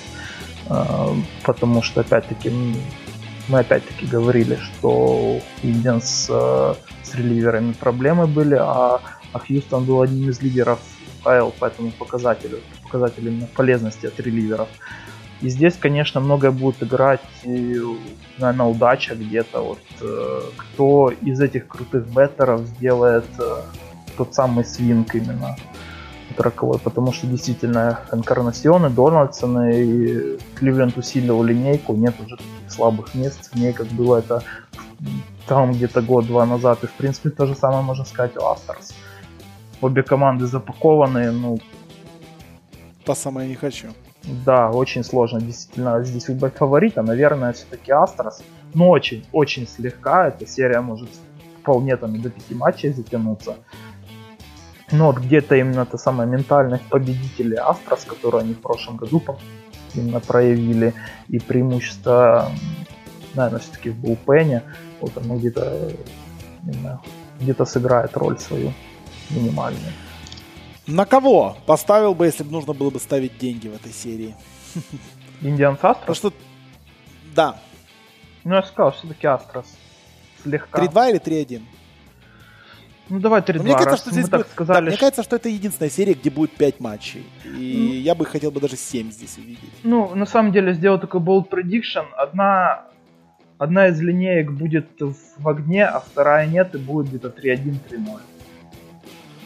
А, потому что, опять-таки, мы опять-таки говорили, что у Индианс э, с реливерами проблемы были, а, а Хьюстон был одним из лидеров АЛ по этому показателю, показателю именно полезности от реливеров. И здесь, конечно, многое будет играть, и, наверное, удача где-то. Вот э, кто из этих крутых беттеров сделает э, тот самый свинг именно роковой, потому что действительно Энкарнасионы, Дональдсоны и Кливленд усилил линейку, нет уже таких слабых мест в ней, как было это там где-то год-два назад. И в принципе то же самое можно сказать о Астрос. Обе команды запакованы, ну... По самое не хочу. Да, очень сложно действительно здесь выбрать фаворита. Наверное, все-таки Астрос. Но очень, очень слегка. Эта серия может вполне там до пяти матчей затянуться. Но вот где-то именно та самая ментальность победителей Астрос, которую они в прошлом году именно проявили, и преимущество, наверное, все-таки в Булпене, вот оно где-то где-то сыграет роль свою минимальную. На кого поставил бы, если бы нужно было бы ставить деньги в этой серии? Индиан Астрос? что... Да. Ну, я сказал, все-таки Астрос. Слегка. 3-2 или 3-1? Ну давай 3-2. Мне кажется, что здесь будет... сказали, да, мне кажется, что это единственная серия, где будет 5 матчей. И ну, я бы хотел бы даже 7 здесь увидеть. Ну, на самом деле, сделал такой bold prediction. Одна, одна из линеек будет в огне, а вторая нет, и будет где-то 3-1, 3-0.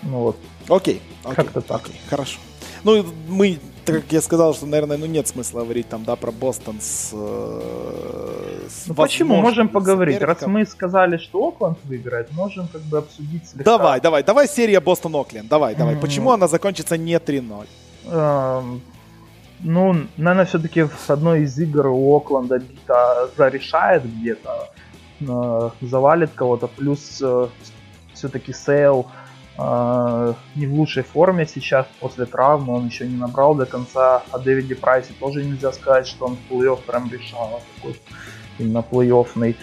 Ну вот. Окей. Как-то так. Окей, хорошо. Ну, мы так как я сказал, что, наверное, ну нет смысла говорить там, да, про Бостон с... Э, с ну почему? Можем поговорить. Раз мы сказали, что Окленд выиграет, можем как бы обсудить слегка. Давай, давай, давай серия Бостон-Окленд. Давай, давай. Mm-hmm. Почему она закончится не 3-0? Um, ну, наверное, все-таки в одной из игр у Окленда Бита зарешает где-то, э, завалит кого-то, плюс э, все-таки Сейл не в лучшей форме сейчас после травмы, он еще не набрал до конца. О Дэвиде Прайсе тоже нельзя сказать, что он в плей-офф прям решал, такой именно плей-оффный.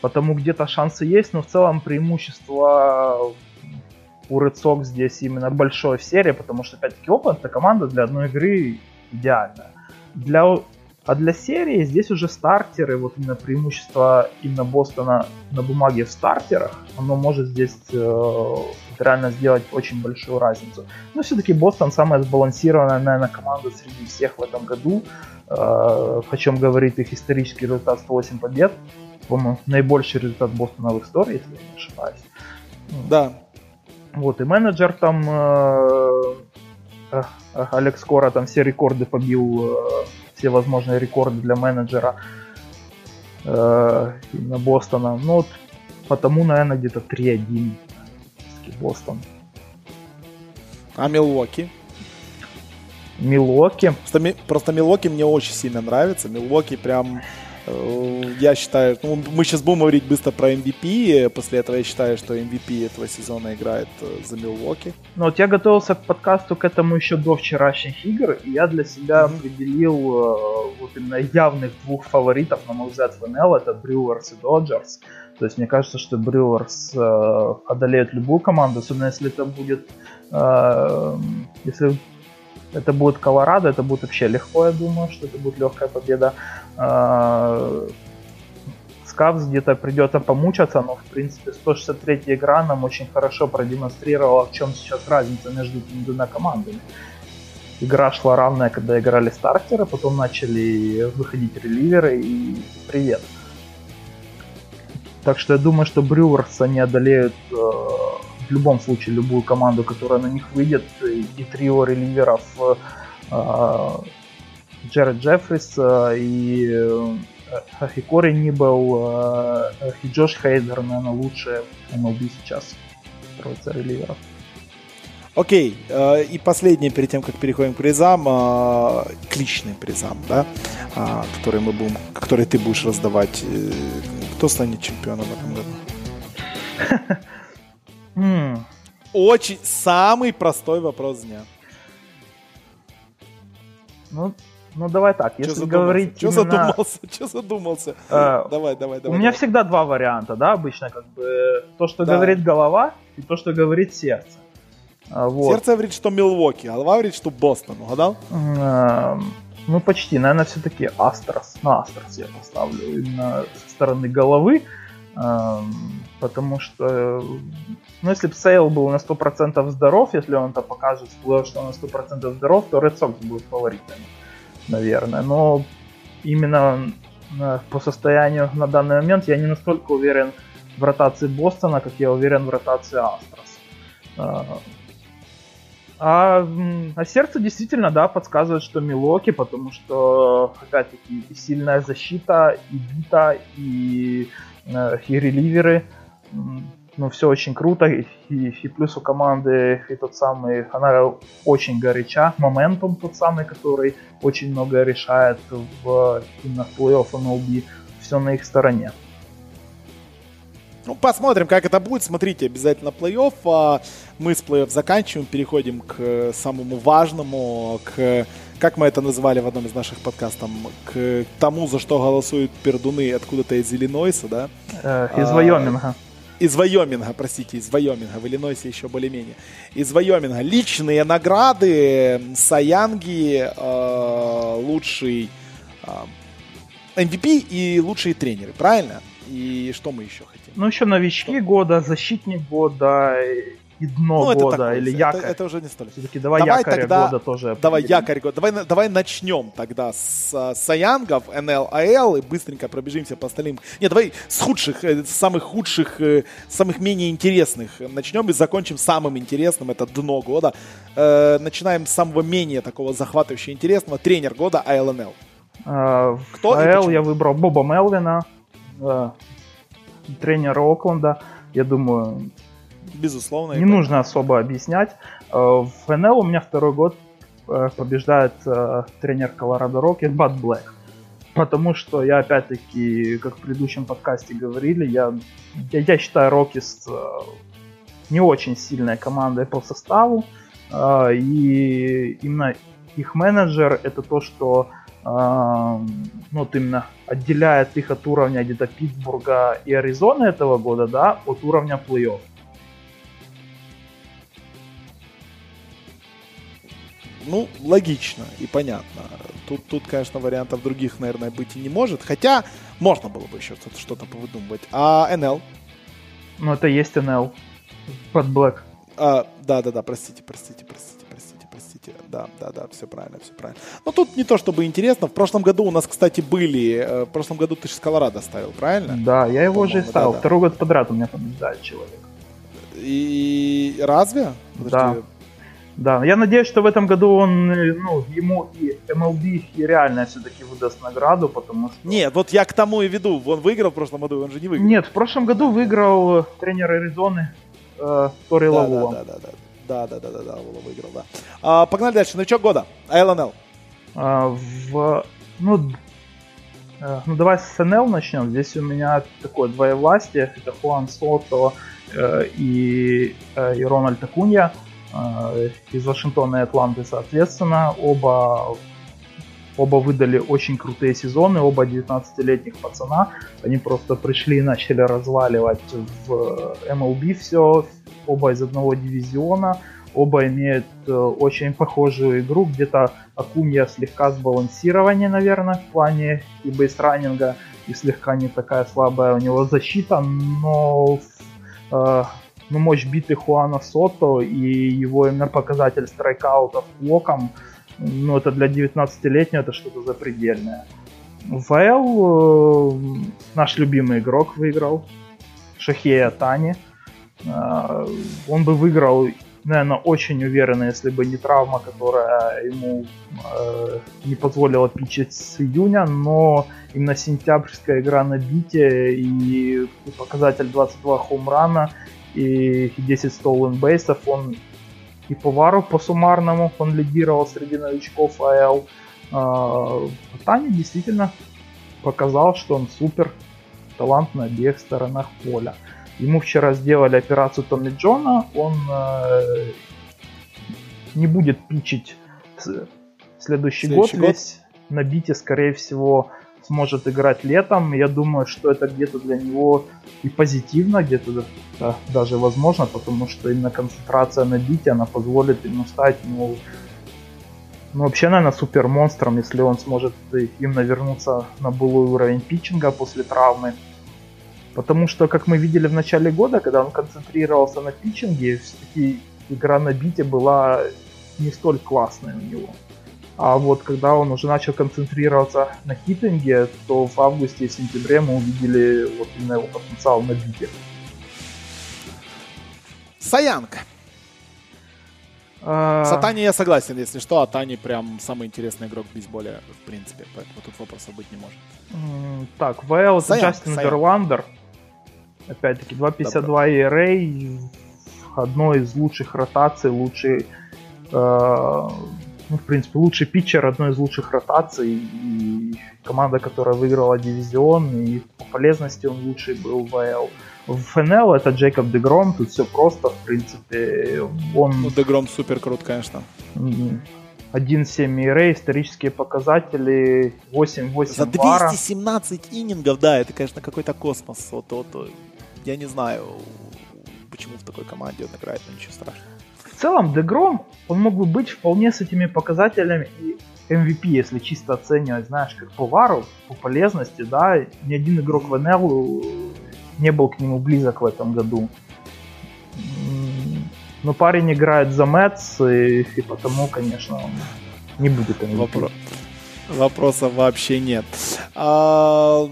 Потому где-то шансы есть, но в целом преимущество у Red Sox здесь именно большое в серии, потому что, опять-таки, Окленд это команда для одной игры идеальная. Для а для серии здесь уже стартеры, вот именно преимущество именно Бостона на бумаге в стартерах, оно может здесь э, реально сделать очень большую разницу. Но все-таки Бостон самая сбалансированная, наверное, команда среди всех в этом году. Э, о чем говорит их исторический результат 108 побед. По-моему, наибольший результат Бостона в истории, если я не ошибаюсь. Да. Вот, и менеджер там э, Алекс Кора там все рекорды побил э, все возможные рекорды для менеджера э, на Бостона. Ну вот потому, наверное, где-то 3-1 Бостон. А Милуоки? Милуоки. Просто, просто Милуоки мне очень сильно нравится. Милуоки прям я считаю, ну, мы сейчас будем говорить быстро про MVP. После этого я считаю, что MVP этого сезона играет э, за Милуоки. Ну вот я готовился к подкасту к этому еще до вчерашних игр, и я для себя mm-hmm. определил э, вот именно явных двух фаворитов, на мой взгляд, в НЛ. Это Брюерс и Доджерс. То есть мне кажется, что Брюерс э, одолеют любую команду, особенно если это будет... Э, если это будет Колорадо, это будет вообще легко, я думаю, что это будет легкая победа. А, Скавс где-то придется помучаться, но в принципе 163 игра нам очень хорошо продемонстрировала, в чем сейчас разница между этими двумя командами. Игра шла равная, когда играли стартеры, потом начали выходить реливеры и привет. Так что я думаю, что Брюверс они одолеют э, в любом случае любую команду, которая на них выйдет, и, трио реливеров э, Джеред Джеффрис э, и, э, и Кори Нибел, и Джош Хейдер, наверное, лучшие MLB сейчас строятся реливеров. Окей, и последнее, перед тем, как переходим к призам, к личным призам, да, которые мы будем, которые ты будешь раздавать. Кто станет чемпионом в этом году? [LAUGHS] Mm. Очень самый простой вопрос дня. Ну, ну давай так, если Чё говорить Что именно... задумался? [LAUGHS] Что задумался? Э, давай, давай, давай. У меня всегда два варианта, да, обычно как бы то, что да. говорит голова, и то, что говорит сердце. А, вот. Сердце говорит, что Милвоки, а голова говорит, что Бостон. Угадал? Э, ну почти, наверное, все-таки Астрос. На Астрос я поставлю именно со стороны головы. Потому что, ну, если бы Сейл был на 100% здоров, если он это покажет что он на 100% здоров, то Red Sox будет фаворитами, наверное. Но именно э, по состоянию на данный момент я не настолько уверен в ротации Бостона, как я уверен в ротации Астрос. А, а, а сердце действительно, да, подсказывает, что Милоки, потому что, опять-таки, сильная защита, и бита, и Э, и реливеры. Ну, все очень круто. И, и плюс у команды и тот самый, она очень горяча. Моментум тот самый, который очень много решает в, именно в плей-офф MLB. Все на их стороне. Ну, посмотрим, как это будет. Смотрите, обязательно плей-офф. А мы с плей-офф заканчиваем, переходим к самому важному, к как мы это называли в одном из наших подкастов, к тому, за что голосуют пердуны откуда-то из Иллинойса, да? Э, из Вайоминга. Из Вайоминга, простите, из Вайоминга, в Иллинойсе еще более-менее. Из Вайоминга. Личные награды, Саянги, э, лучший э, MVP и лучшие тренеры, правильно? И что мы еще хотим? Ну, еще новички что? года, защитник года, и дно ну, года такое, или якорь. Это, это уже не столько. Все-таки давай, давай якорь тогда, года тоже. Давай якорь года. Давай, давай начнем тогда с Саянгов, НЛ, АЛ и быстренько пробежимся по остальным. Нет, давай с худших, э, с самых худших, э, самых менее интересных начнем и закончим самым интересным. Это дно года. Э, начинаем с самого менее такого захватывающего интересного. Тренер года АЛНЛ. А, КТО АЛ я выбрал Боба Мелвина, тренера Окленда. Я думаю, Безусловно. Не нужно особо объяснять. Э, в НЛ у меня второй год э, побеждает э, тренер Колорадо Рокиз Бад Блэк. Потому что я опять-таки, как в предыдущем подкасте говорили, я, я, я считаю Рокис не очень сильной командой по составу. И именно их менеджер это то, что ну, вот именно отделяет их от уровня где-то Питтсбурга и Аризоны этого года, да, от уровня плей-офф. Ну, логично и понятно. Тут, тут, конечно, вариантов других, наверное, быть и не может. Хотя можно было бы еще что-то повыдумывать. А НЛ? Ну, это есть НЛ. Под. А, да, да, да, простите, простите, простите, простите, простите. Да, да, да, все правильно, все правильно. Ну, тут не то чтобы интересно. В прошлом году у нас, кстати, были... Э, в прошлом году ты же с Колорадо ставил, правильно? Да, я его уже ставил. Да, да. Второй год подряд у меня побеждает человек. И разве? Подожди, да. Да, я надеюсь, что в этом году он, э, ну, ему и MLB и реально все-таки выдаст награду, потому что... Нет, вот я к тому и веду. Он выиграл в прошлом году, он же не выиграл. Нет, в прошлом году выиграл тренер Аризоны э, Тори да, Лавула. Да, да, да, да, да, да, да, да, Лавула выиграл, да. А, погнали дальше. Новичок года. АЛНЛ. А, в, ну, э, ну, давай с НЛ начнем. Здесь у меня такое двоевластие. Это Хуан Сото э, и, э, и Рональд Акунья. Э, из Вашингтона и Атланты, соответственно. Оба, оба выдали очень крутые сезоны, оба 19-летних пацана. Они просто пришли и начали разваливать в MLB все, оба из одного дивизиона. Оба имеют э, очень похожую игру, где-то Акунья слегка сбалансирование, наверное, в плане и бейсранинга, и слегка не такая слабая у него защита, но э, ну, мощь биты Хуана Сото и его именно показатель страйкаутов локом, ну, это для 19-летнего это что-то запредельное. ВЛ э, наш любимый игрок выиграл, Шахея Тани. Э, он бы выиграл, наверное, очень уверенно, если бы не травма, которая ему э, не позволила пичить с июня, но именно сентябрьская игра на бите и показатель 22 хомрана – и 10 stolen бейсов. Он и Повару по суммарному он лидировал среди новичков АЛ. А, Таня действительно показал, что он супер талант на обеих сторонах поля. Ему вчера сделали операцию Томми Джона, он э, не будет пичить следующий, следующий год, год весь на бите, скорее всего, сможет играть летом. Я думаю, что это где-то для него и позитивно, где-то да, даже возможно, потому что именно концентрация на бите, она позволит ему стать, ну, ну вообще, наверное, супер монстром, если он сможет именно вернуться на былой уровень питчинга после травмы. Потому что, как мы видели в начале года, когда он концентрировался на питчинге, все-таки игра на бите была не столь классная у него. А вот когда он уже начал концентрироваться на хитинге, то в августе и сентябре мы увидели вот именно его потенциал на бите. Саянг. А... С Атани я согласен, если что. Атани прям самый интересный игрок в бейсболе, в принципе. Поэтому тут вопросов быть не может. Так, ВЛ Джастин Верландер. Опять-таки, 2.52 ERA. Одной из лучших ротаций, лучший э, ну, в принципе, лучший питчер одной из лучших ротаций, и команда, которая выиграла дивизион, и по полезности он лучший был в АЛ. В ФНЛ это Джейкоб Дегром, тут все просто, в принципе, он... Ну, Дегром супер крут, конечно. 1.7 ERA, исторические показатели, 8-8 За 217 вара. иннингов, да, это, конечно, какой-то космос. Вот, вот, я не знаю, почему в такой команде он играет, но ничего страшного. В целом, Дегром, он мог бы быть вполне с этими показателями и MVP, если чисто оценивать, знаешь, как по вару, по полезности, да, ни один игрок в НЛ не был к нему близок в этом году. Но парень играет за Мэтс, и, и потому, конечно, он не будет MVP. Вопро... Вопросов вообще нет. А,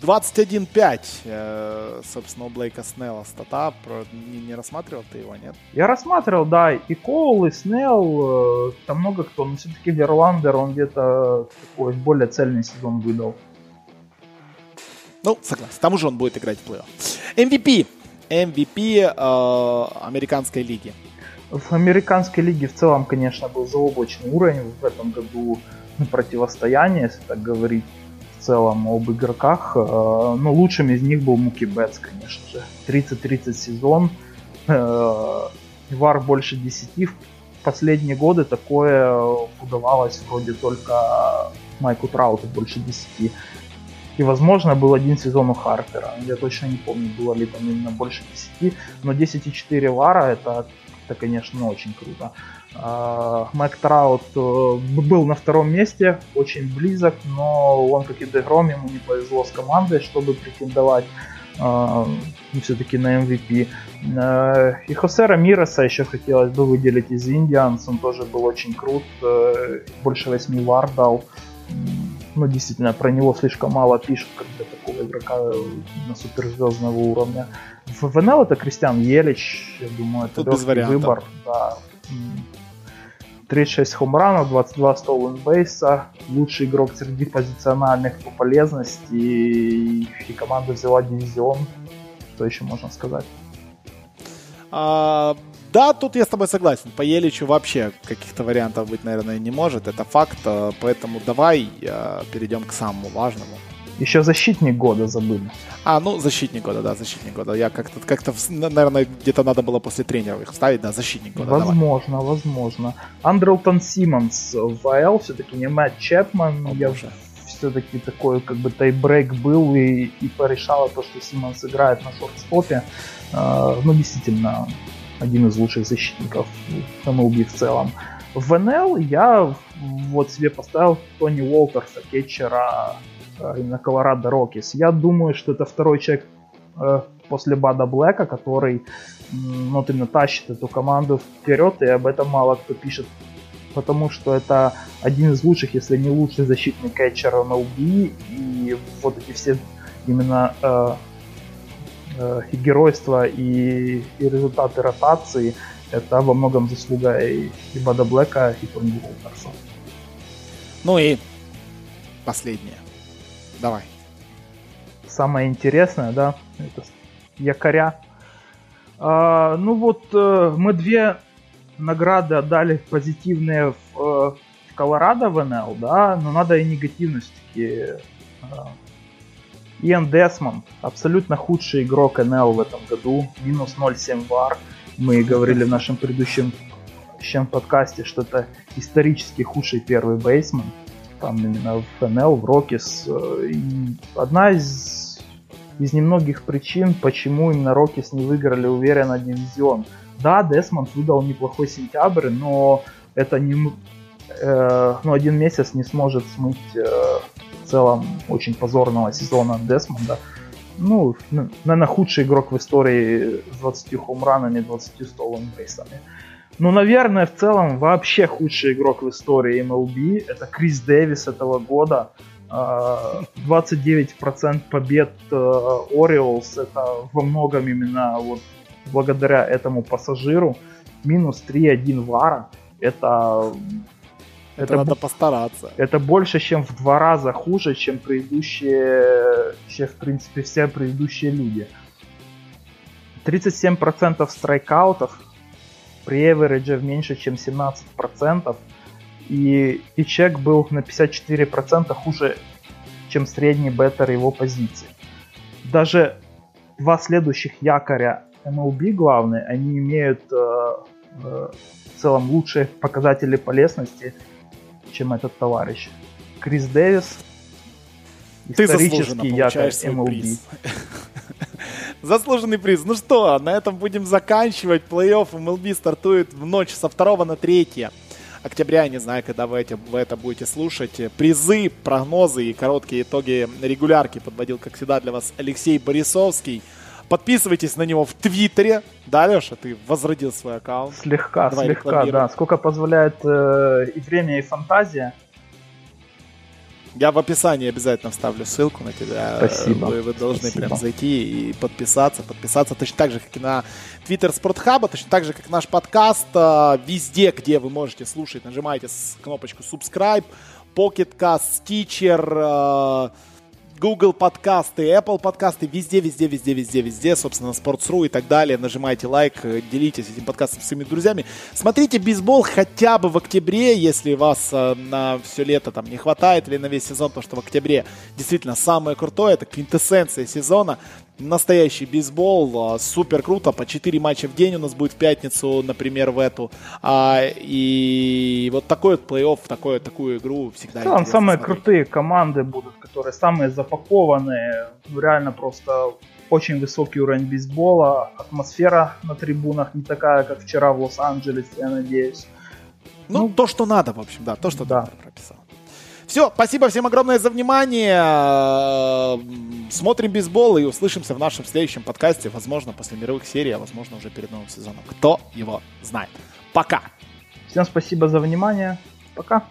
21-5, э, собственно, у Блейка Снелла стата. Не, не рассматривал ты его, нет? Я рассматривал, да, и Коул, и Снелл, э, там много кто, но все-таки Верландер, он где-то такой более цельный сезон выдал. Ну, согласен, там уже он будет играть в плей-офф. MVP. MVP э, американской лиги. В американской лиге в целом, конечно, был заоблачный уровень в этом году на противостояние, если так говорить в целом об игроках. Э, ну, лучшим из них был Муки Бетс, конечно же. 30-30 сезон. Э, вар больше 10. В последние годы такое удавалось вроде только Майку Трауту больше 10. И, возможно, был один сезон у Харпера. Я точно не помню, было ли там именно больше 10. Но 10,4 вара это, это, конечно, очень круто. А, Майк Траут э, был на втором месте, очень близок, но он, как и Дегром, ему не повезло с командой, чтобы претендовать а, все-таки на MVP. Э, и Хосе Рамиреса еще хотелось бы выделить из Индианс, он тоже был очень крут, э, больше 8 вар дал. Ну, действительно, про него слишком мало пишут, как для такого игрока на суперзвездного уровня. В ВНЛ это Кристиан Елич, я думаю, это Тут без выбор. Да. 36 хомранов, 22 стоун бейса, лучший игрок среди позициональных по полезности, и, и команда взяла дивизион. Что еще можно сказать? А, да, тут я с тобой согласен. По Еличу вообще каких-то вариантов быть, наверное, не может. Это факт. А, поэтому давай а, перейдем к самому важному. Еще защитник года забыли. А, ну, защитник года, да, защитник года. Я как-то, как-то наверное, где-то надо было после тренеров их вставить, да, защитник года. Возможно, давай. возможно. Андрелтон Симмонс в АЛ все-таки не Мэтт Чепман. О, я все-таки такой как бы тайбрейк был и, и порешало то, что Симмонс играет на шортстопе. Э, ну, действительно, один из лучших защитников в MLB в целом. В НЛ я вот себе поставил Тони Уолтерса, кетчера именно Колорадо Рокис. Я думаю, что это второй человек э, после Бада Блэка, который ну, именно тащит эту команду вперед, и об этом мало кто пишет, потому что это один из лучших, если не лучший защитный кетчер MLB, и вот эти все именно э, э, и геройство, и, и результаты ротации, это во многом заслуга и, и Бада Блэка, и Тони Уолтерса. Ну и последнее. Давай. Самое интересное, да, это якоря. А, ну вот, э, мы две награды отдали позитивные в, э, в Колорадо в НЛ, да, но надо и негативность таки. А, Иэн Десмонд, абсолютно худший игрок НЛ в этом году, минус 0,7 вар. Мы говорили в нашем предыдущем подкасте, что это исторически худший первый бейсмен там именно в НЛ, в Рокис. Э, одна из, из немногих причин, почему именно Рокис не выиграли уверенно дивизион. Да, Десмонд выдал неплохой сентябрь, но это не, э, ну, один месяц не сможет смыть э, в целом очень позорного сезона Десмонда. Ну, наверное, худший игрок в истории с 20 хомранами, 20 столом бейсами. Ну, наверное, в целом вообще худший игрок в истории MLB. Это Крис Дэвис этого года. 29% а, побед Orioles. Э, это во многом именно вот благодаря этому пассажиру. Минус 3-1 вара. Это это, это надо постараться. Это больше, чем в два раза хуже, чем предыдущие, чем, в принципе, все предыдущие люди. 37% страйкаутов, при эверидже меньше, чем 17%, и, и чек был на 54% хуже, чем средний беттер его позиции. Даже два следующих якоря MLB главные, они имеют э, э, в целом лучшие показатели полезности, чем этот товарищ. Крис Дэвис, исторический якорь MLB. Заслуженный приз. Ну что, на этом будем заканчивать. Плей-офф MLB стартует в ночь со 2 на 3 октября, не знаю, когда вы, эти, вы это будете слушать. Призы, прогнозы и короткие итоги регулярки подводил, как всегда, для вас Алексей Борисовский. Подписывайтесь на него в Твиттере. Да, Леша, ты возродил свой аккаунт. Слегка, Давай слегка, да. Сколько позволяет э, и время, и фантазия. Я в описании обязательно вставлю ссылку на тебя. Спасибо. Вы, вы должны Спасибо. прям зайти и подписаться. Подписаться точно так же, как и на Twitter Спортхаба, точно так же, как наш подкаст. А, везде, где вы можете слушать, нажимайте кнопочку subscribe. Pocket Cast, Stitcher, Google подкасты, Apple подкасты, везде, везде, везде, везде, везде, собственно, Sports.ru и так далее. Нажимайте лайк, э, делитесь этим подкастом с своими друзьями. Смотрите бейсбол хотя бы в октябре, если вас э, на все лето там не хватает или на весь сезон, потому что в октябре действительно самое крутое, это квинтэссенция сезона настоящий бейсбол, а, супер круто, по 4 матча в день у нас будет в пятницу, например, в эту, а, и вот такой вот плей-офф, такой, такую игру всегда Там самые смотреть. крутые команды будут, которые самые запакованные, реально просто очень высокий уровень бейсбола, атмосфера на трибунах не такая, как вчера в Лос-Анджелесе, я надеюсь. Ну, ну, то, что надо, в общем, да, то, что да. прописал. Все, спасибо всем огромное за внимание. Смотрим бейсбол и услышимся в нашем следующем подкасте. Возможно, после мировых серий, а возможно, уже перед новым сезоном. Кто его знает. Пока. Всем спасибо за внимание. Пока.